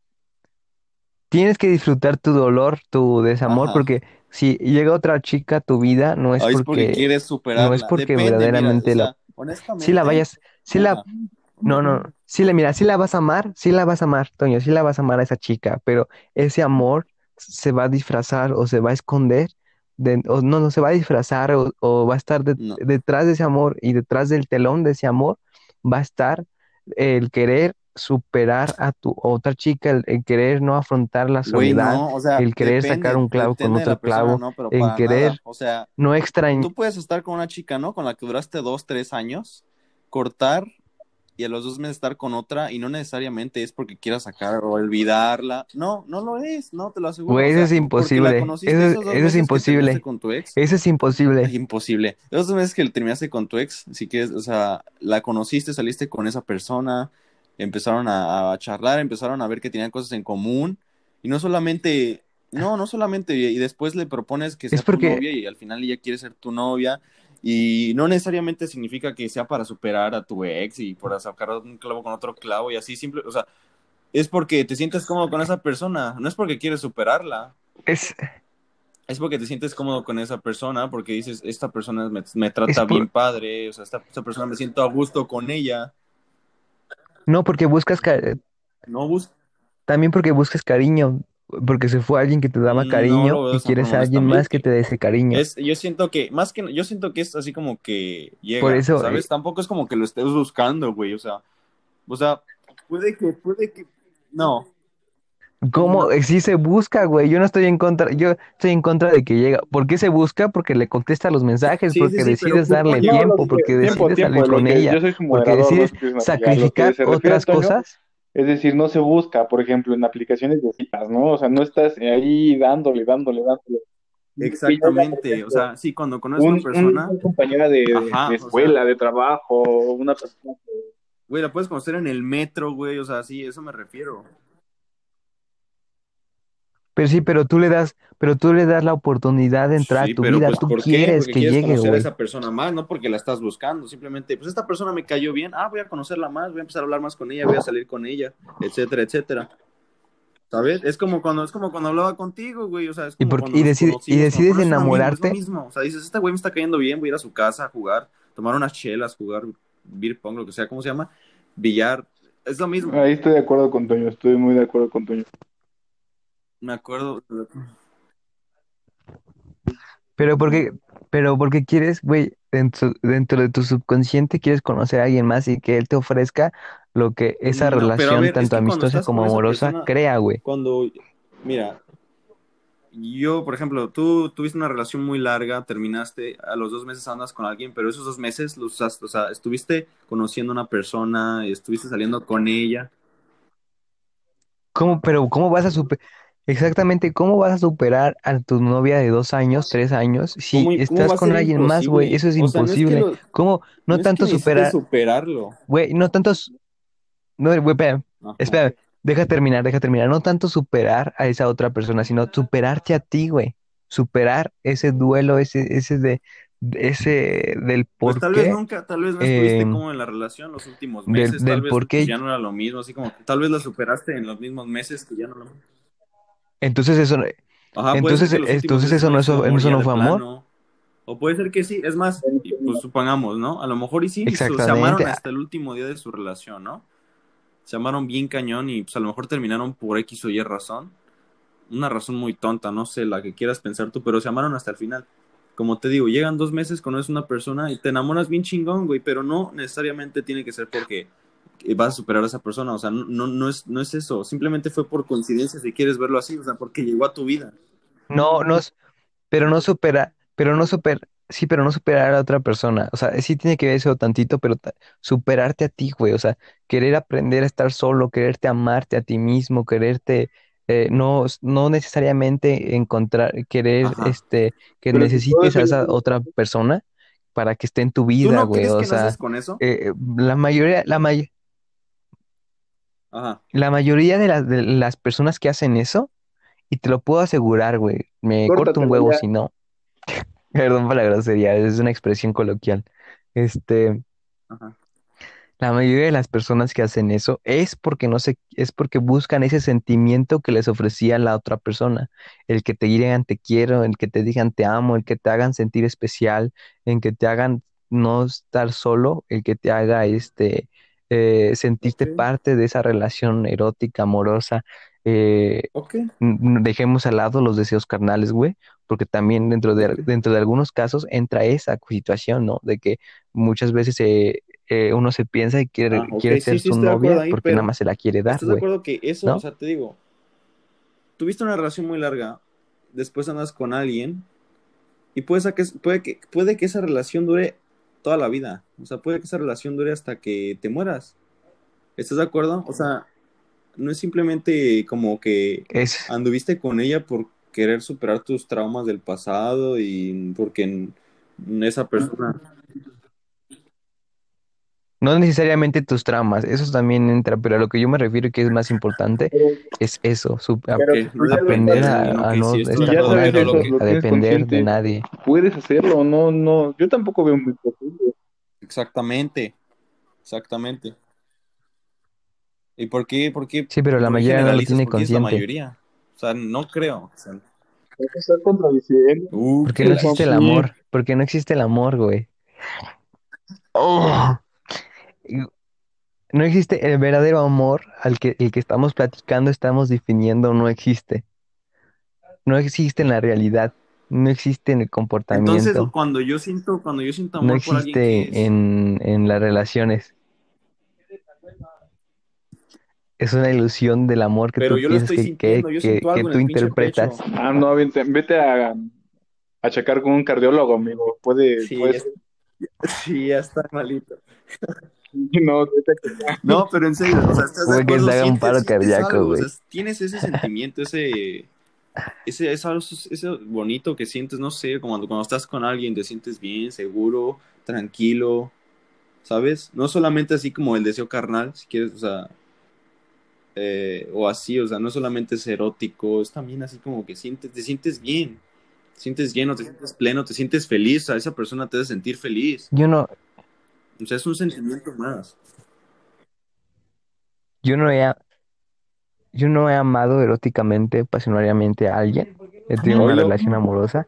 tienes que disfrutar tu dolor, tu desamor, Ajá. porque si llega otra chica a tu vida, no es porque porque, quieres no es porque Depende, mira, o verdaderamente la, sí la honestamente, vayas, sí la, no, no, sí la, mira, sí la vas a amar, sí la vas a amar, Toño, sí la vas a amar a esa chica, pero ese amor se va a disfrazar o se va a esconder, de, o no, no se va a disfrazar o, o va a estar de- No. detrás de ese amor y detrás del telón de ese amor va a estar el querer superar a tu otra chica, el, el querer no afrontar la soledad, no, o sea, el querer depende, sacar un clavo con otro persona, clavo, no, para querer nada. O sea, no extrañar. tú puedes estar con una chica, ¿no? Con la que duraste dos, tres años, cortar y a los dos meses estar con otra y no necesariamente es porque quieras sacar o olvidarla. No, no lo es, no, te lo aseguro. Güey, O eso sea, es imposible. Eso, es imposible. con tu ex. Eso es imposible. Es imposible. Esos dos meses que terminaste con tu ex, sí que es, o sea, la conociste, saliste con esa persona, empezaron a, a charlar, empezaron a ver que tenían cosas en común y no solamente, no, no solamente, y después le propones que sea Es porque- tu novia y al final ella quiere ser tu novia y no necesariamente significa que sea para superar a tu ex y para sacar un clavo con otro clavo y así simple, o sea, es porque te sientes cómodo con esa persona, no es porque quieres superarla. Es, Es porque te sientes cómodo con esa persona, porque dices, esta persona me, me trata por- bien padre, o sea, esta, esta persona me siento a gusto con ella. no porque buscas ca- No bus también porque buscas cariño, porque se fue alguien que te daba no cariño lo veo de y esa quieres forma, a alguien más que honestamente. te dé ese cariño. Es, yo siento que, más que, yo siento que es así como que llega, Por eso, ¿sabes? eh, Tampoco es como que lo estés buscando, güey, o sea, o sea, puede que, puede que, no, ¿Cómo? no. Sí se busca, güey. Yo no estoy en contra, yo estoy en contra de que llega. ¿Por qué se busca? Porque le contesta los mensajes, Sí, sí, porque sí, pero decides ¿cómo darle tiempo, porque tiempo, decides tiempo, salir lo con que ella, yo soy su porque moderador, no decides que sacrificar se refiere otras Antonio cosas. Es decir, no se busca, por ejemplo, en aplicaciones de citas, ¿no? O sea, no estás ahí dándole, dándole, dándole. Exactamente, o sea, sí, cuando conoces a Un, una persona, una compañera de, Ajá, de o sea. escuela, de trabajo, una persona que güey, la puedes conocer en el metro, güey, o sea, sí, eso me refiero. Pero sí, pero tú le das, pero tú le das la oportunidad de entrar Sí, a tu pero vida. pues Tú ¿por qué? quieres Porque que quieres llegue, conocer a esa persona más, no porque la estás buscando, simplemente, pues esta persona me cayó bien, ah, voy a conocerla más, voy a empezar a hablar más con ella, voy a salir con ella, etcétera, etcétera. ¿Sabes? Es como cuando, es como cuando hablaba contigo, güey, o sea, es Y, como por- y, decide- y decides amigo, es lo enamorarte. mismo, o sea, dices, este güey me está cayendo bien, voy a ir a su casa a jugar, tomar unas chelas, jugar beer pong, lo que sea, ¿cómo se llama? Billar, es lo mismo. Ahí estoy de acuerdo con Toño, estoy muy de acuerdo con Toño. Me acuerdo, Pero porque, pero porque quieres, güey, dentro, dentro de tu subconsciente quieres conocer a alguien más y que él te ofrezca lo que esa No, pero a relación, ver, es tanto que cuando amistosa estás como con esa amorosa, persona, crea, güey. cuando, mira, yo, por ejemplo, tú tuviste una relación muy larga, terminaste, a los dos meses andas con alguien, pero esos dos meses los usaste, o sea, estuviste conociendo a una persona, estuviste saliendo con ella. ¿Cómo, pero cómo vas a superar, exactamente, cómo vas a superar a tu novia de dos años, tres años, si ¿Cómo, cómo estás con alguien más, güey? Eso es O sea, no es que imposible. lo, ¿Cómo? no No es que tanto superar, superarlo. güey, no tanto, no, güey, espérame, Ajá. espérame, deja terminar, deja terminar. No tanto superar a esa otra persona, sino superarte a ti, güey. Superar ese duelo, ese, ese de, ese del Pues por tal vez nunca, tal vez no estuviste eh, como en la relación los últimos del, meses, tal del vez por pues, qué. ya no era lo mismo, así como tal vez la superaste en los mismos meses que ya no lo... Entonces eso, no- Ajá, entonces, entonces eso no eso, eso no fue amor. plano. O puede ser que sí, es más, pues supongamos, ¿no? A lo mejor y sí, se amaron hasta el último día de su relación, ¿no? Se amaron bien cañón y pues a lo mejor terminaron por X o Y razón. Una razón muy tonta, no sé, la que quieras pensar tú, pero se amaron hasta el final. Como te digo, llegan dos meses, conoces una persona y te enamoras bien chingón, güey, pero no necesariamente tiene que ser porque vas a superar a esa persona, o sea, no, no, no es, no es eso, simplemente fue por coincidencia si quieres verlo así, o sea, porque llegó a tu vida. No, no, s- pero no supera, pero no super, sí, pero no superar a otra persona. O sea, sí tiene que ver eso tantito, pero superarte a ti, güey. O sea, querer aprender a estar solo, quererte amarte a ti mismo, quererte, eh, no, no necesariamente encontrar, querer, Ajá. este, que Pero necesites a esa otra persona para que esté en tu ¿Tú vida, no güey. crees O que naces sea, con eso? eh, la mayoría, la may- Ajá. la mayoría de las, de las personas que hacen eso, y te lo puedo asegurar, güey, me corto un huevo ya. si no. Perdón por la grosería, es una expresión coloquial. Este, Ajá. la mayoría de las personas que hacen eso es porque no sé, es porque buscan ese sentimiento que les ofrecía la otra persona. El que te digan te quiero, el que te digan te amo, el que te hagan sentir especial, el que te hagan no estar solo, el que te haga este eh, sentirte Ok. parte de esa relación erótica, amorosa. Eh, dejemos al lado los deseos carnales, güey, porque también dentro de, dentro de algunos casos entra esa situación, ¿no? De que muchas veces eh, uno se piensa y quiere, Ah, quiere ser sí, su estoy novia ahí, porque nada más se la quiere dar, ¿estás de acuerdo que eso, ¿no? o sea, te digo, tuviste una relación muy larga, después andas con alguien y puede que, puede que, puede que esa relación dure toda la vida, o sea, puede que esa relación dure hasta que te mueras. ¿Estás de acuerdo? O sea, no es simplemente como que Es, anduviste con ella por querer superar tus traumas del pasado y porque esa persona... no necesariamente tus traumas, eso también entra, pero a lo que yo me refiero que es más importante es eso, su- a- aprender a, no, a si estar ya sabes eso, lo que... a depender de consciente, nadie. puedes hacerlo, no, no, yo tampoco veo muy posible. Exactamente, exactamente. ¿Y por qué, por qué, Sí, pero la por qué mayoría no lo tiene ¿Por qué es la consciente. mayoría? O sea, no creo. O sea, uh, Porque qué no existe el amor, porque no existe el amor, güey. Oh. No existe el verdadero amor al que el que estamos platicando, estamos definiendo, no existe. No existe en la realidad, no existe en el Entonces, comportamiento, cuando yo siento, cuando yo siento no amor por alguien, ¿qué existe es? en, en las relaciones. Es una ilusión del amor que Pero tú yo lo piensas estoy que, que, sintiendo, yo que, tú interpretas. pecho. Ah, no, vete, vete a, a checar con un cardiólogo, amigo. Puede, Sí, puede ya, ser. sí, ya está malito. No. No, pero en serio, o sea, ¿estás de que acuerdo? se haga un paro cardíaco, algo, o güey. sea, tienes ese sentimiento, ese, ese, ese, ese bonito que sientes, no sé, como cuando, cuando estás con alguien te sientes bien, seguro, tranquilo, ¿sabes? No solamente así como el deseo carnal, si quieres, o sea, eh, o así, o sea, no solamente es erótico, es también así como que sientes, te sientes bien, te sientes lleno, te sientes pleno, te sientes feliz, o sea, esa persona te hace sentir feliz, Yo no, o sea, es un sentimiento más. yo no he, yo no he amado eróticamente, pasionariamente a alguien. He tenido una relación amorosa,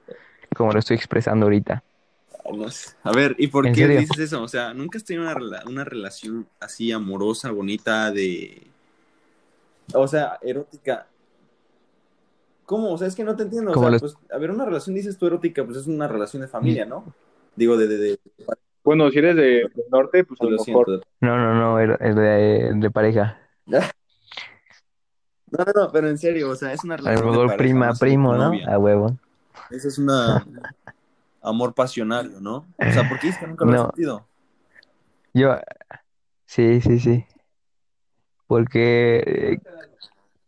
como lo estoy expresando ahorita. A ver, ¿y por ¿En qué serio? dices eso? O sea, ¿nunca has tenido una, rela- una relación así amorosa, bonita, de... O sea, erótica? ¿Cómo? O sea, es que no te entiendo. O sea, los- pues, a ver, una relación, dices tú erótica, pues es una relación de familia, ¿no? Digo, de... de, de... Bueno, si eres de, del norte, pues a Lo lo mejor. siento. No, no, no, el, el de, de pareja. No, no, no, pero en serio, o sea, es una A lo relación de mejor pareja, prima, no primo, ¿no? novia. A huevo. Eso es una... Amor pasionario, ¿no? O sea, ¿por qué dices que nunca lo has No. sentido? Yo, sí, sí, sí. Porque eh,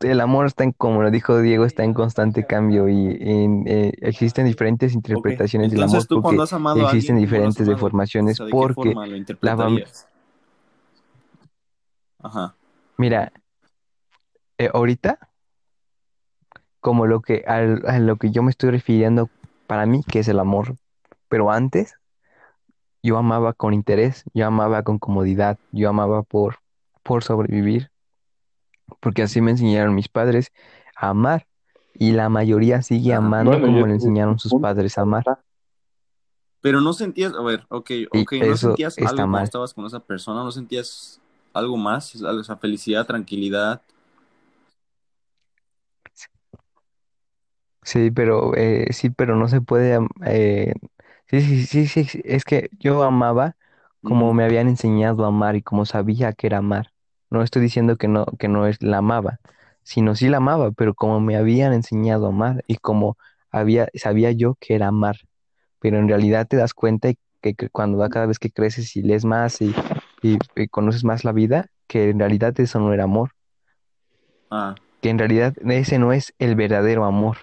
el amor está en, como lo dijo Diego, está en constante cambio y en, eh, existen diferentes interpretaciones del amor Entonces tú porque cuando has amado a existen alguien, ¿cómo lo has diferentes amado? deformaciones O sea, ¿de qué porque forma lo? Ajá. Mira, eh, ahorita, como lo que al- a lo que yo me estoy refiriendo para mí, que es el amor, pero antes yo amaba con interés, yo amaba con comodidad, yo amaba por, por sobrevivir, porque así me enseñaron mis padres a amar, y la mayoría sigue Ah, amando Bueno, como yo- le enseñaron sus padres a amar. Pero no sentías, a ver, ok, ok, ¿no eso sentías está algo cuando estabas con esa persona? ¿No sentías algo más? O sea, felicidad, tranquilidad. Sí, pero eh, sí, pero no se puede. eh, sí, sí, sí, sí, sí, es que yo amaba como me habían enseñado a amar y como sabía que era amar. No estoy diciendo que no, que no es la amaba, sino sí la amaba, pero como me habían enseñado a amar y como había, sabía yo que era amar. Pero en realidad te das cuenta que, que cuando va cada vez que creces y lees más y, y, y conoces más la vida, que en realidad eso no era amor, Ah, que en realidad ese no es el verdadero amor.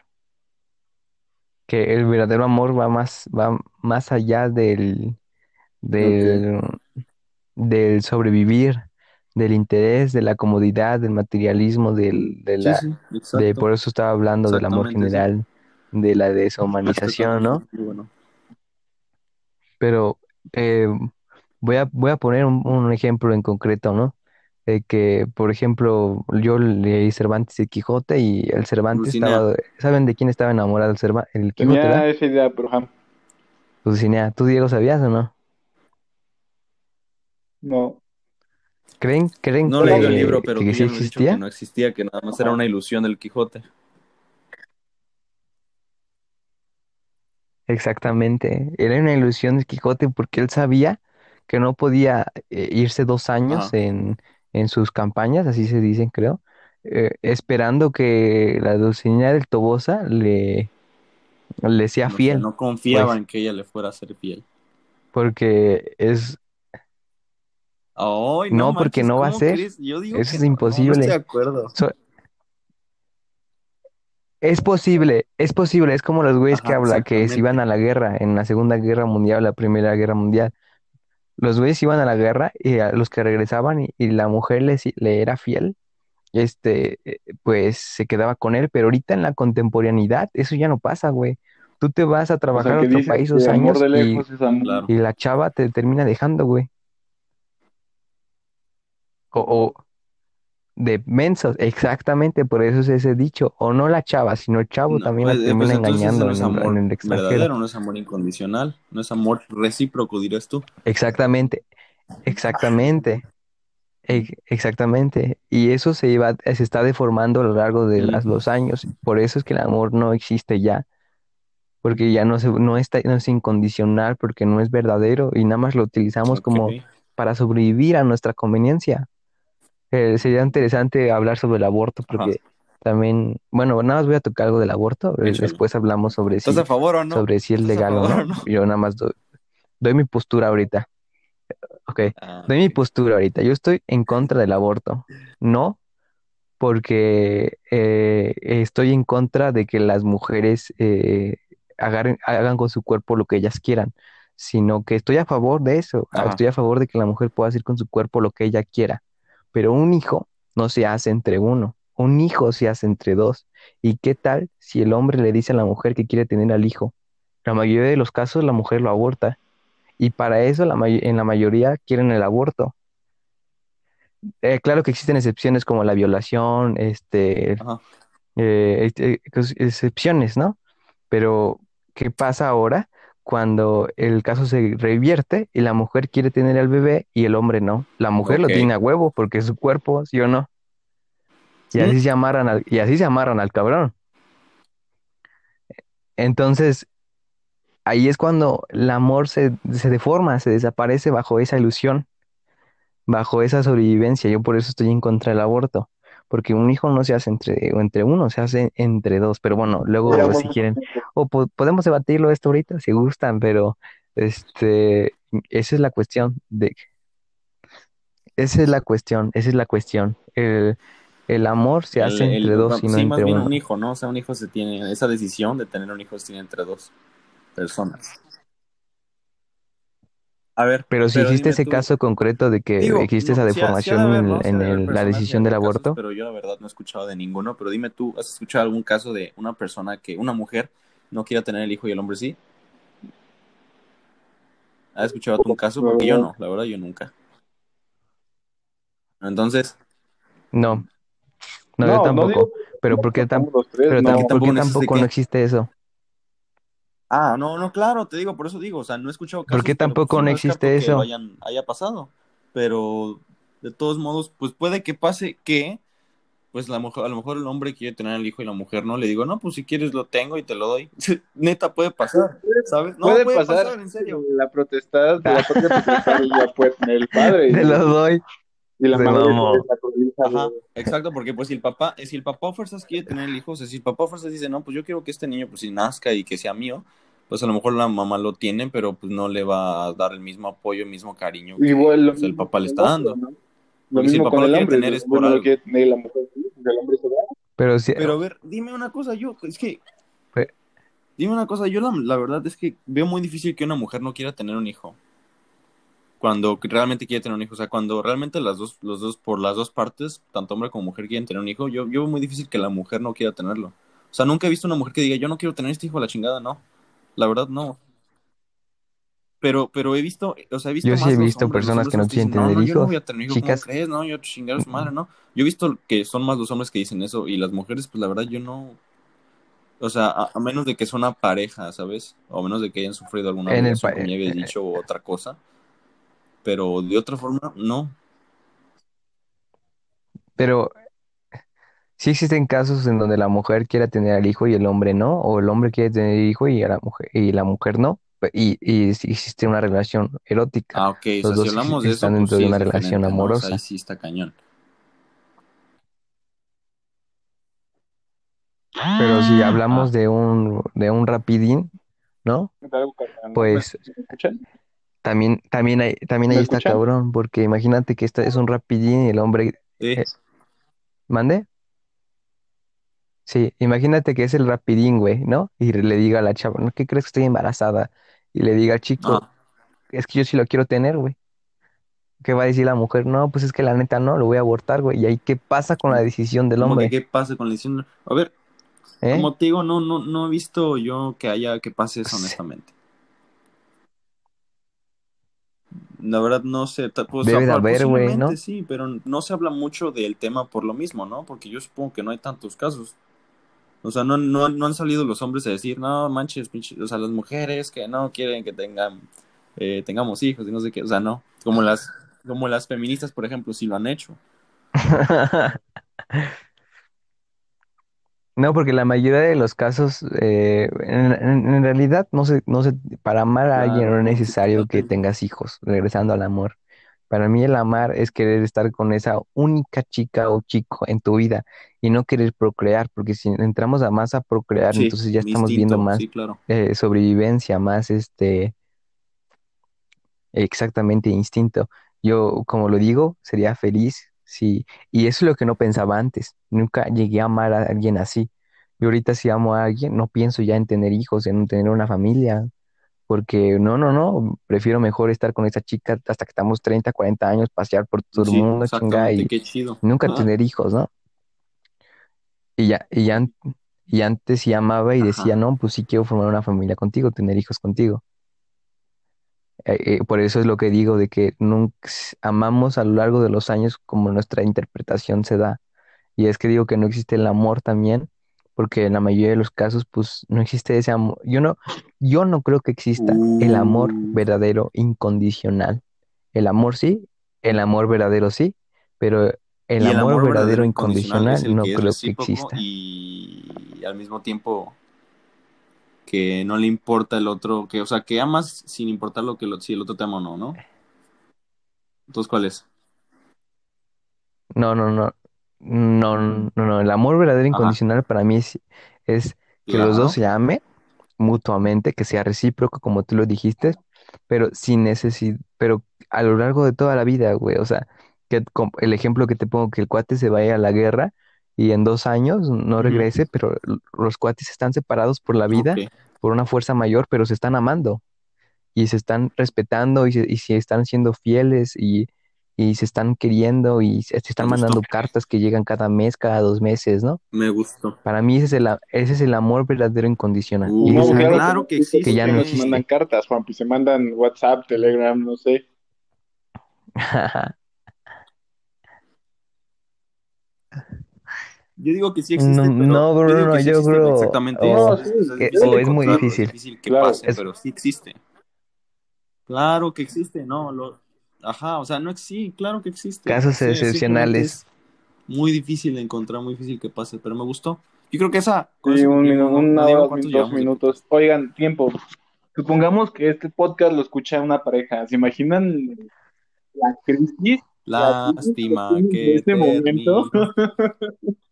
que el verdadero amor va más, va más allá del, del, del sobrevivir, del interés, de la comodidad, del materialismo, del, de la, sí, de, exacto. por eso estaba hablando del amor sí. general, de la deshumanización, ¿no? Bueno. Pero eh, voy a, voy a poner un, un ejemplo en concreto, ¿no? Eh, que, por ejemplo, yo leí Cervantes y Quijote y el Cervantes estaba, ¿saben de quién estaba enamorado el, Cerva- el Quijote, Tenía ¿verdad? esa idea, pero ajá, Dulcinea, ¿tú, Diego, sabías o no? no. ¿Creen, creen No leído el libro, pero que sí dicho que existía? no existía, que nada más era una ilusión del Quijote. Exactamente. Era una ilusión de Quijote porque él sabía que no podía eh, irse dos años en, en sus campañas, así se dicen, creo, eh, esperando que la Dulcinea del Tobosa le, le sea fiel, no confiaba pues, en que ella le fuera a ser fiel. porque es, No no, porque manches, no va a ¿cómo ser, crees? Yo digo eso que es no, no estoy de imposible. acuerdo. So- es posible, es posible, es como los güeyes que habla, que se iban a la guerra, en la Segunda Guerra Mundial, la Primera Guerra Mundial. Los güeyes iban a la guerra y a los que regresaban y, y la mujer les, le era fiel, este, eh, pues se quedaba con él, pero ahorita en la contemporaneidad eso ya no pasa, güey. Tú te vas a O sea, trabajar a que otro país dos años lejos y la chava te termina dejando, güey. O, o de mensos, exactamente, por eso es ese dicho. O no la chava, sino el chavo No, también la pues, eh, termina pues ese engañando no es en el, en amor el extranjero. verdadero, no es amor incondicional, no es amor recíproco, dirías tú. Exactamente, exactamente. Ex- Exactamente. Y eso se iba, se está deformando a lo largo de las- los años. Por eso es que el amor no existe ya. Porque ya no se, no está, no es incondicional, porque no es verdadero y nada más lo utilizamos como para sobrevivir a nuestra conveniencia. Eh, sería interesante hablar sobre el aborto, Ajá, porque también, bueno, nada más voy a tocar algo del aborto. eh, échalo. Después hablamos sobre ¿Estás si, a favor o no? sobre si es ¿Estás a legal o favor no. o no? Yo nada más doy, doy mi postura ahorita. Ok, Ah, doy mi postura ahorita. Yo estoy en contra del aborto. No porque eh, estoy en contra de que las mujeres eh, agarren- hagan con su cuerpo lo que ellas quieran, sino que estoy a favor de eso. Ajá. Estoy a favor de que la mujer pueda hacer con su cuerpo lo que ella quiera. Pero un hijo no se hace entre uno, un hijo se hace entre dos. ¿Y qué tal si el hombre le dice a la mujer que quiere tener al hijo? La mayoría de los casos la mujer lo aborta. Y para eso la en la mayoría quieren el aborto. Eh, claro que existen excepciones como la violación, este, eh, este, cos- excepciones, ¿no? Pero, ¿qué pasa ahora cuando el caso se revierte y la mujer quiere tener al bebé y el hombre no? La mujer lo tiene a huevo porque es su cuerpo, ¿sí o no? Y Mm, así se amarran al, y así se amarran al cabrón. Entonces, ahí es cuando el amor se, se deforma, se desaparece bajo esa ilusión, bajo esa sobrevivencia. Yo por eso estoy en contra del aborto, porque un hijo no se hace entre, entre uno, se hace entre dos. Pero bueno, luego si quieren, o po- podemos debatirlo esto ahorita si gustan, pero este, esa es la cuestión de, esa es la cuestión, esa es la cuestión. El, el amor se hace el, entre el- dos y no sí, más entre bien uno. un hijo, ¿no? O sea, un hijo se tiene, esa decisión de tener un hijo se tiene entre dos personas. A ver, Pero si pero existe dime ese tú, caso concreto de que digo, existe no, esa sí, ha- sí ha de deformación haber, en, ¿no? Sí ha en de haber el- la decisión del haber casos, aborto, pero yo la verdad no he escuchado de ninguno. Pero dime tú, ¿has escuchado algún caso de una persona que, una mujer, no quiera tener el hijo y el hombre sí? ¿Has escuchado tú un caso? Porque yo no, la verdad yo nunca. Entonces, no, no, yo No, no tampoco. digo Pero ¿por qué, tam- estamos los tres, pero no. tam- Aquí ¿por tampoco qué no existe tampoco qué. no existe eso? Ah, no, no, claro, te digo, por eso digo, o sea, no he escuchado ¿Por casos, qué pero pues, tampoco sí, no existe que eso? hayan, haya pasado. Pero de todos modos, pues puede que pase que, pues la mujer, a lo mejor el hombre quiere tener al hijo y la mujer no, le digo, no, pues si quieres lo tengo y te lo doy. Neta, puede pasar, ¿sabes? No, puede, puede pasar, pasar, en serio. la protestad de la el padre Te lo doy. Y la madre cobija Ajá, exacto, porque pues si el papá, si el papá fuerzas quiere tener el hijo, o sea, si el papá fuerzas dice, no, pues yo quiero que este niño pues si nazca y que sea mío, pues a lo mejor la mamá lo tiene, pero pues no le va a dar el mismo apoyo, el mismo cariño que Igual pues, el papá le está dando. ¿no? Lo si el papá con lo el quiere hombre, tener es hombre por no lo algo. quiere tener y la mujer sí, el hombre se va. Pero sí, Pero a ver, dime una cosa, yo, es que, dime una cosa, yo la, la verdad es que veo muy difícil que una mujer no quiera tener un hijo. Cuando realmente quiere tener un hijo, o sea, cuando realmente las dos, los dos, por las dos partes, tanto hombre como mujer quieren tener un hijo, yo, yo veo muy difícil que la mujer no quiera tenerlo. O sea, nunca he visto una mujer que diga, yo no quiero tener este hijo a la chingada, no. La verdad, no. Pero, pero he visto, o sea, he visto yo sí más he visto hombres, personas que no quieren dicen, no, tener no, yo no hijos. voy a tener hijo, ¿cómo Chicas, crees? No, yo chingar a su madre, no. Yo he visto que son más los hombres que dicen eso y las mujeres, pues la verdad, yo no, o sea, a, a menos de que sea una pareja, ¿sabes? O a menos de que hayan sufrido alguna pa- como ya había eh, dicho, o otra cosa. Pero de otra forma, no. pero sí existen casos en donde la mujer quiera tener al hijo y el hombre no, o el hombre quiere tener el hijo y la mujer y la mujer no. y, y si existe una relación erótica. Ah, ok, o Los sea, si dos hablamos de eso, están pues dentro sí de una es relación diferente, ¿no? O sea, amorosa. ahí sí está cañón. Pero si hablamos Ah. de un, de un rapidín, ¿no? Pues ¿Me escuchan? También, también, hay, también ¿Me ahí está escuchan? cabrón, porque imagínate que este es un rapidín y el hombre, Sí. eh, ¿mande? Sí, imagínate que es el rapidín, güey, ¿no? Y le diga a la chava, ¿no? ¿Qué crees que estoy embarazada? Y le diga al chico, Ah, es que yo sí lo quiero tener, güey. ¿Qué va a decir la mujer? No, pues es que la neta no, lo voy a abortar, güey. ¿Y ahí qué pasa con la decisión del ¿cómo que hombre? qué pasa con la decisión? A ver, ¿Eh? como te digo, no, no, no he visto yo que haya que pase eso, honestamente. La verdad no sé, pues, Debe de haber, güey, ¿no? sí, pero no se habla mucho del tema por lo mismo, ¿no? Porque yo supongo que no hay tantos casos. O sea, no, no, no han salido los hombres a decir, no manches, pinche", o sea, las mujeres que no quieren que tengan, eh, tengamos hijos y no sé qué, o sea, no. Como las, como las feministas, por ejemplo, sí lo han hecho. No, porque la mayoría de los casos, eh, en, en- en realidad, no sé, no sé, para amar a alguien no es necesario que tengas hijos, regresando al amor. Para mí el amar es querer estar con esa única chica o chico en tu vida y no querer procrear, porque si entramos a más a procrear, Sí, entonces ya estamos viendo más sí, claro. eh, sobrevivencia, más este, exactamente instinto. Yo, como lo digo, sería feliz si, y eso es lo que no pensaba antes. Nunca llegué a amar a alguien así. Y ahorita si amo a alguien, no pienso ya en tener hijos, en tener una familia, porque no, no, no, prefiero mejor estar con esa chica hasta que estamos 30, 40 años, pasear por todo el Sí, mundo, chinga, exactamente, y qué chido. nunca tener hijos, ¿no? Y ya, y ya, y antes sí amaba y decía, no, pues sí quiero formar una familia contigo, tener hijos contigo. Eh, eh, por eso es lo que digo de que nunca amamos a lo largo de los años como nuestra interpretación se da. Y es que digo que no existe el amor también, porque en la mayoría de los casos, pues no existe ese amor. Yo no, yo no creo que exista el amor Uh, verdadero incondicional. El amor sí, el amor verdadero sí, pero el amor verdadero verdadero incondicional no que creo que exista. y al mismo tiempo que no le importa el otro, que, o sea, que amas sin importar lo que lo- si el otro te ama o no, ¿no? Entonces, ¿cuál es? No, no, no. No, no, no. El amor verdadero Ajá, incondicional para mí es, es que los dos se amen mutuamente, que sea recíproco, como tú lo dijiste, pero sin necesidad, pero a lo largo de toda la vida, güey. O sea, que el ejemplo que te pongo, que el cuate se vaya a la guerra y en dos años no regrese, pero los cuates están separados por la vida, por una fuerza mayor, pero se están amando y se están respetando y se, y se están siendo fieles y, y se están queriendo y se, se Me están gustó. mandando cartas que llegan cada mes, cada dos meses, ¿no? Me gustó. Para mí ese es el, ese es el amor verdadero incondicional. Y Uh, es No, claro, claro que existe. ya no no se mandan existe. cartas, Juanpi, se mandan WhatsApp, Telegram, no sé. Yo digo que sí No, existe, pero no, yo bro, digo no, que sí yo existe creo, exactamente. o, No, Es, sí, es- que- difícil o es muy difícil. difícil que claro. pase, Es, pero sí existe. Claro que existe, ¿no? Lo... Ajá, o sea, no sí, claro que existe. casos Sí, excepcionales. es muy difícil de encontrar, muy difícil que pase, pero me gustó. Yo creo que esa, Sí, eso un minuto, una hora, dos llevamos minutos. Oigan, tiempo. Supongamos que este podcast lo escucha una pareja. ¿Se imaginan la crisis? La crisis que Lástima en este momento.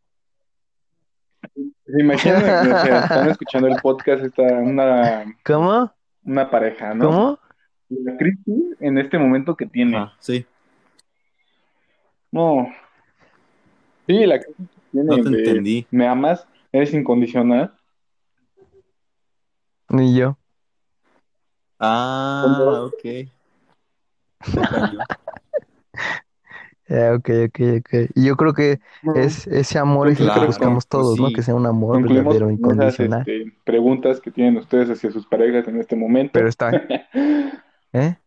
¿Se imaginan que o sea, están escuchando el podcast está una, ¿Cómo? una pareja, ¿no? ¿Cómo? La crisis en este momento que tiene. Ajá, sí, No. Sí, la crisis que no te de entendí. me amas, eres incondicional. Ni yo. Ah, ok. Ya, ok, ok, ok. Y yo creo que es ese amor es el que Claro, buscamos pues todos, ¿no? sí. Que sea un amor Concluimos verdadero, con esas incondicional. este, preguntas que tienen ustedes hacia sus parejas en este momento. Pero está, ¿eh?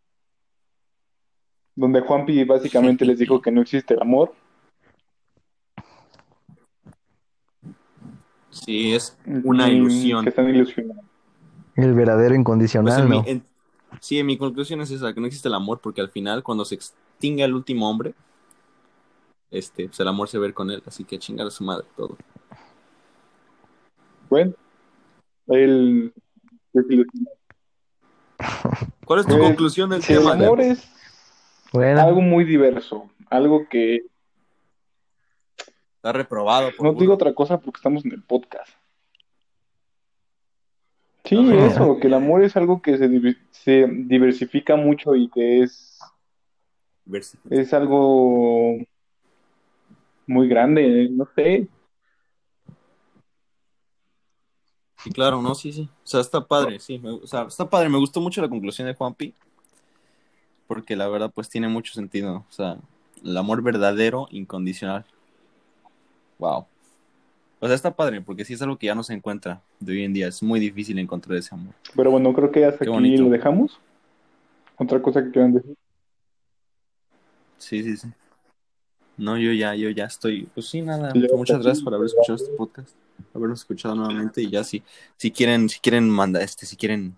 donde Juanpi básicamente les dijo que no existe el amor. Sí, es una Mm, ilusión. Que están ilusionados. El verdadero Pues incondicional, en mi, ¿no? en- sí, en mi conclusión es esa, que no existe el amor, porque al final, cuando se extingue el último hombre, este, pues el amor se ve con él, así que chingar a su madre todo. Bueno, ilusionado. ¿Cuál es tu Pues, conclusión del Sí, el tema? amor es Bueno, algo muy diverso, algo que Está reprobado. por no te digo burro. otra cosa porque estamos en el podcast. Sí, eso, que el amor es algo que se, se diversifica mucho y que es, es algo muy grande, no sé. Sí, claro, no, sí, sí. O sea, está padre, sí. me- o sea, está padre. Me gustó mucho la conclusión de Juanpi. Porque la verdad, pues tiene mucho sentido. O sea, el amor verdadero, incondicional. Wow. O sea, está padre, porque sí es algo que ya no se encuentra de hoy en día. Es muy difícil encontrar ese amor. Pero bueno, creo que hasta aquí lo dejamos. Otra cosa que quieran decir. Sí, sí, sí. No, yo ya, yo ya estoy. Pues sí, nada. Muchas gracias por haber escuchado este podcast, haberlo escuchado nuevamente y ya si, si quieren, si quieren mandar, este, si quieren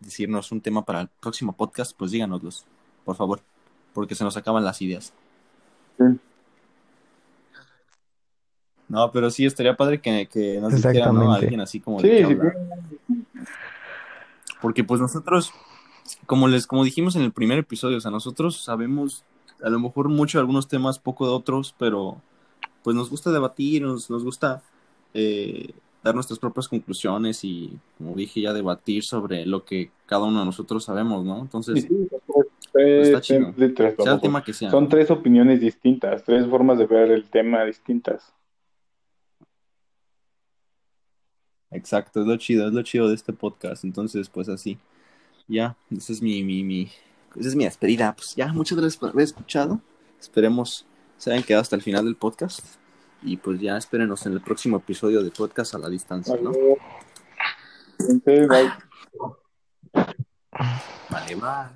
decirnos un tema para el próximo podcast, pues díganoslos, por favor, porque se nos acaban las ideas. Sí. No, pero sí estaría padre que, que nos dijera, ¿no? Exactamente. Alguien así como Sí, de sí. Porque pues nosotros, como les, como dijimos en el primer episodio, o sea, nosotros sabemos a lo mejor mucho de algunos temas, poco de otros, pero pues nos gusta debatir, nos, nos gusta eh, dar nuestras propias conclusiones y, como dije, ya debatir sobre lo que cada uno de nosotros sabemos, ¿no? Entonces, sí, pues, tres- está chido. de tres, sea el vamos, tema que sea. Son tres opiniones distintas, tres formas de ver el tema distintas. Exacto, es lo chido, es lo chido de este podcast. Entonces, pues así. Ya, esa es mi, mi, mi, esa es mi despedida. Pues ya, muchas gracias por haber escuchado. Esperemos se hayan quedado hasta el final del podcast. Y pues ya espérenos en el próximo episodio de podcast a la distancia, ¿no? Entonces, bye. Vale, va.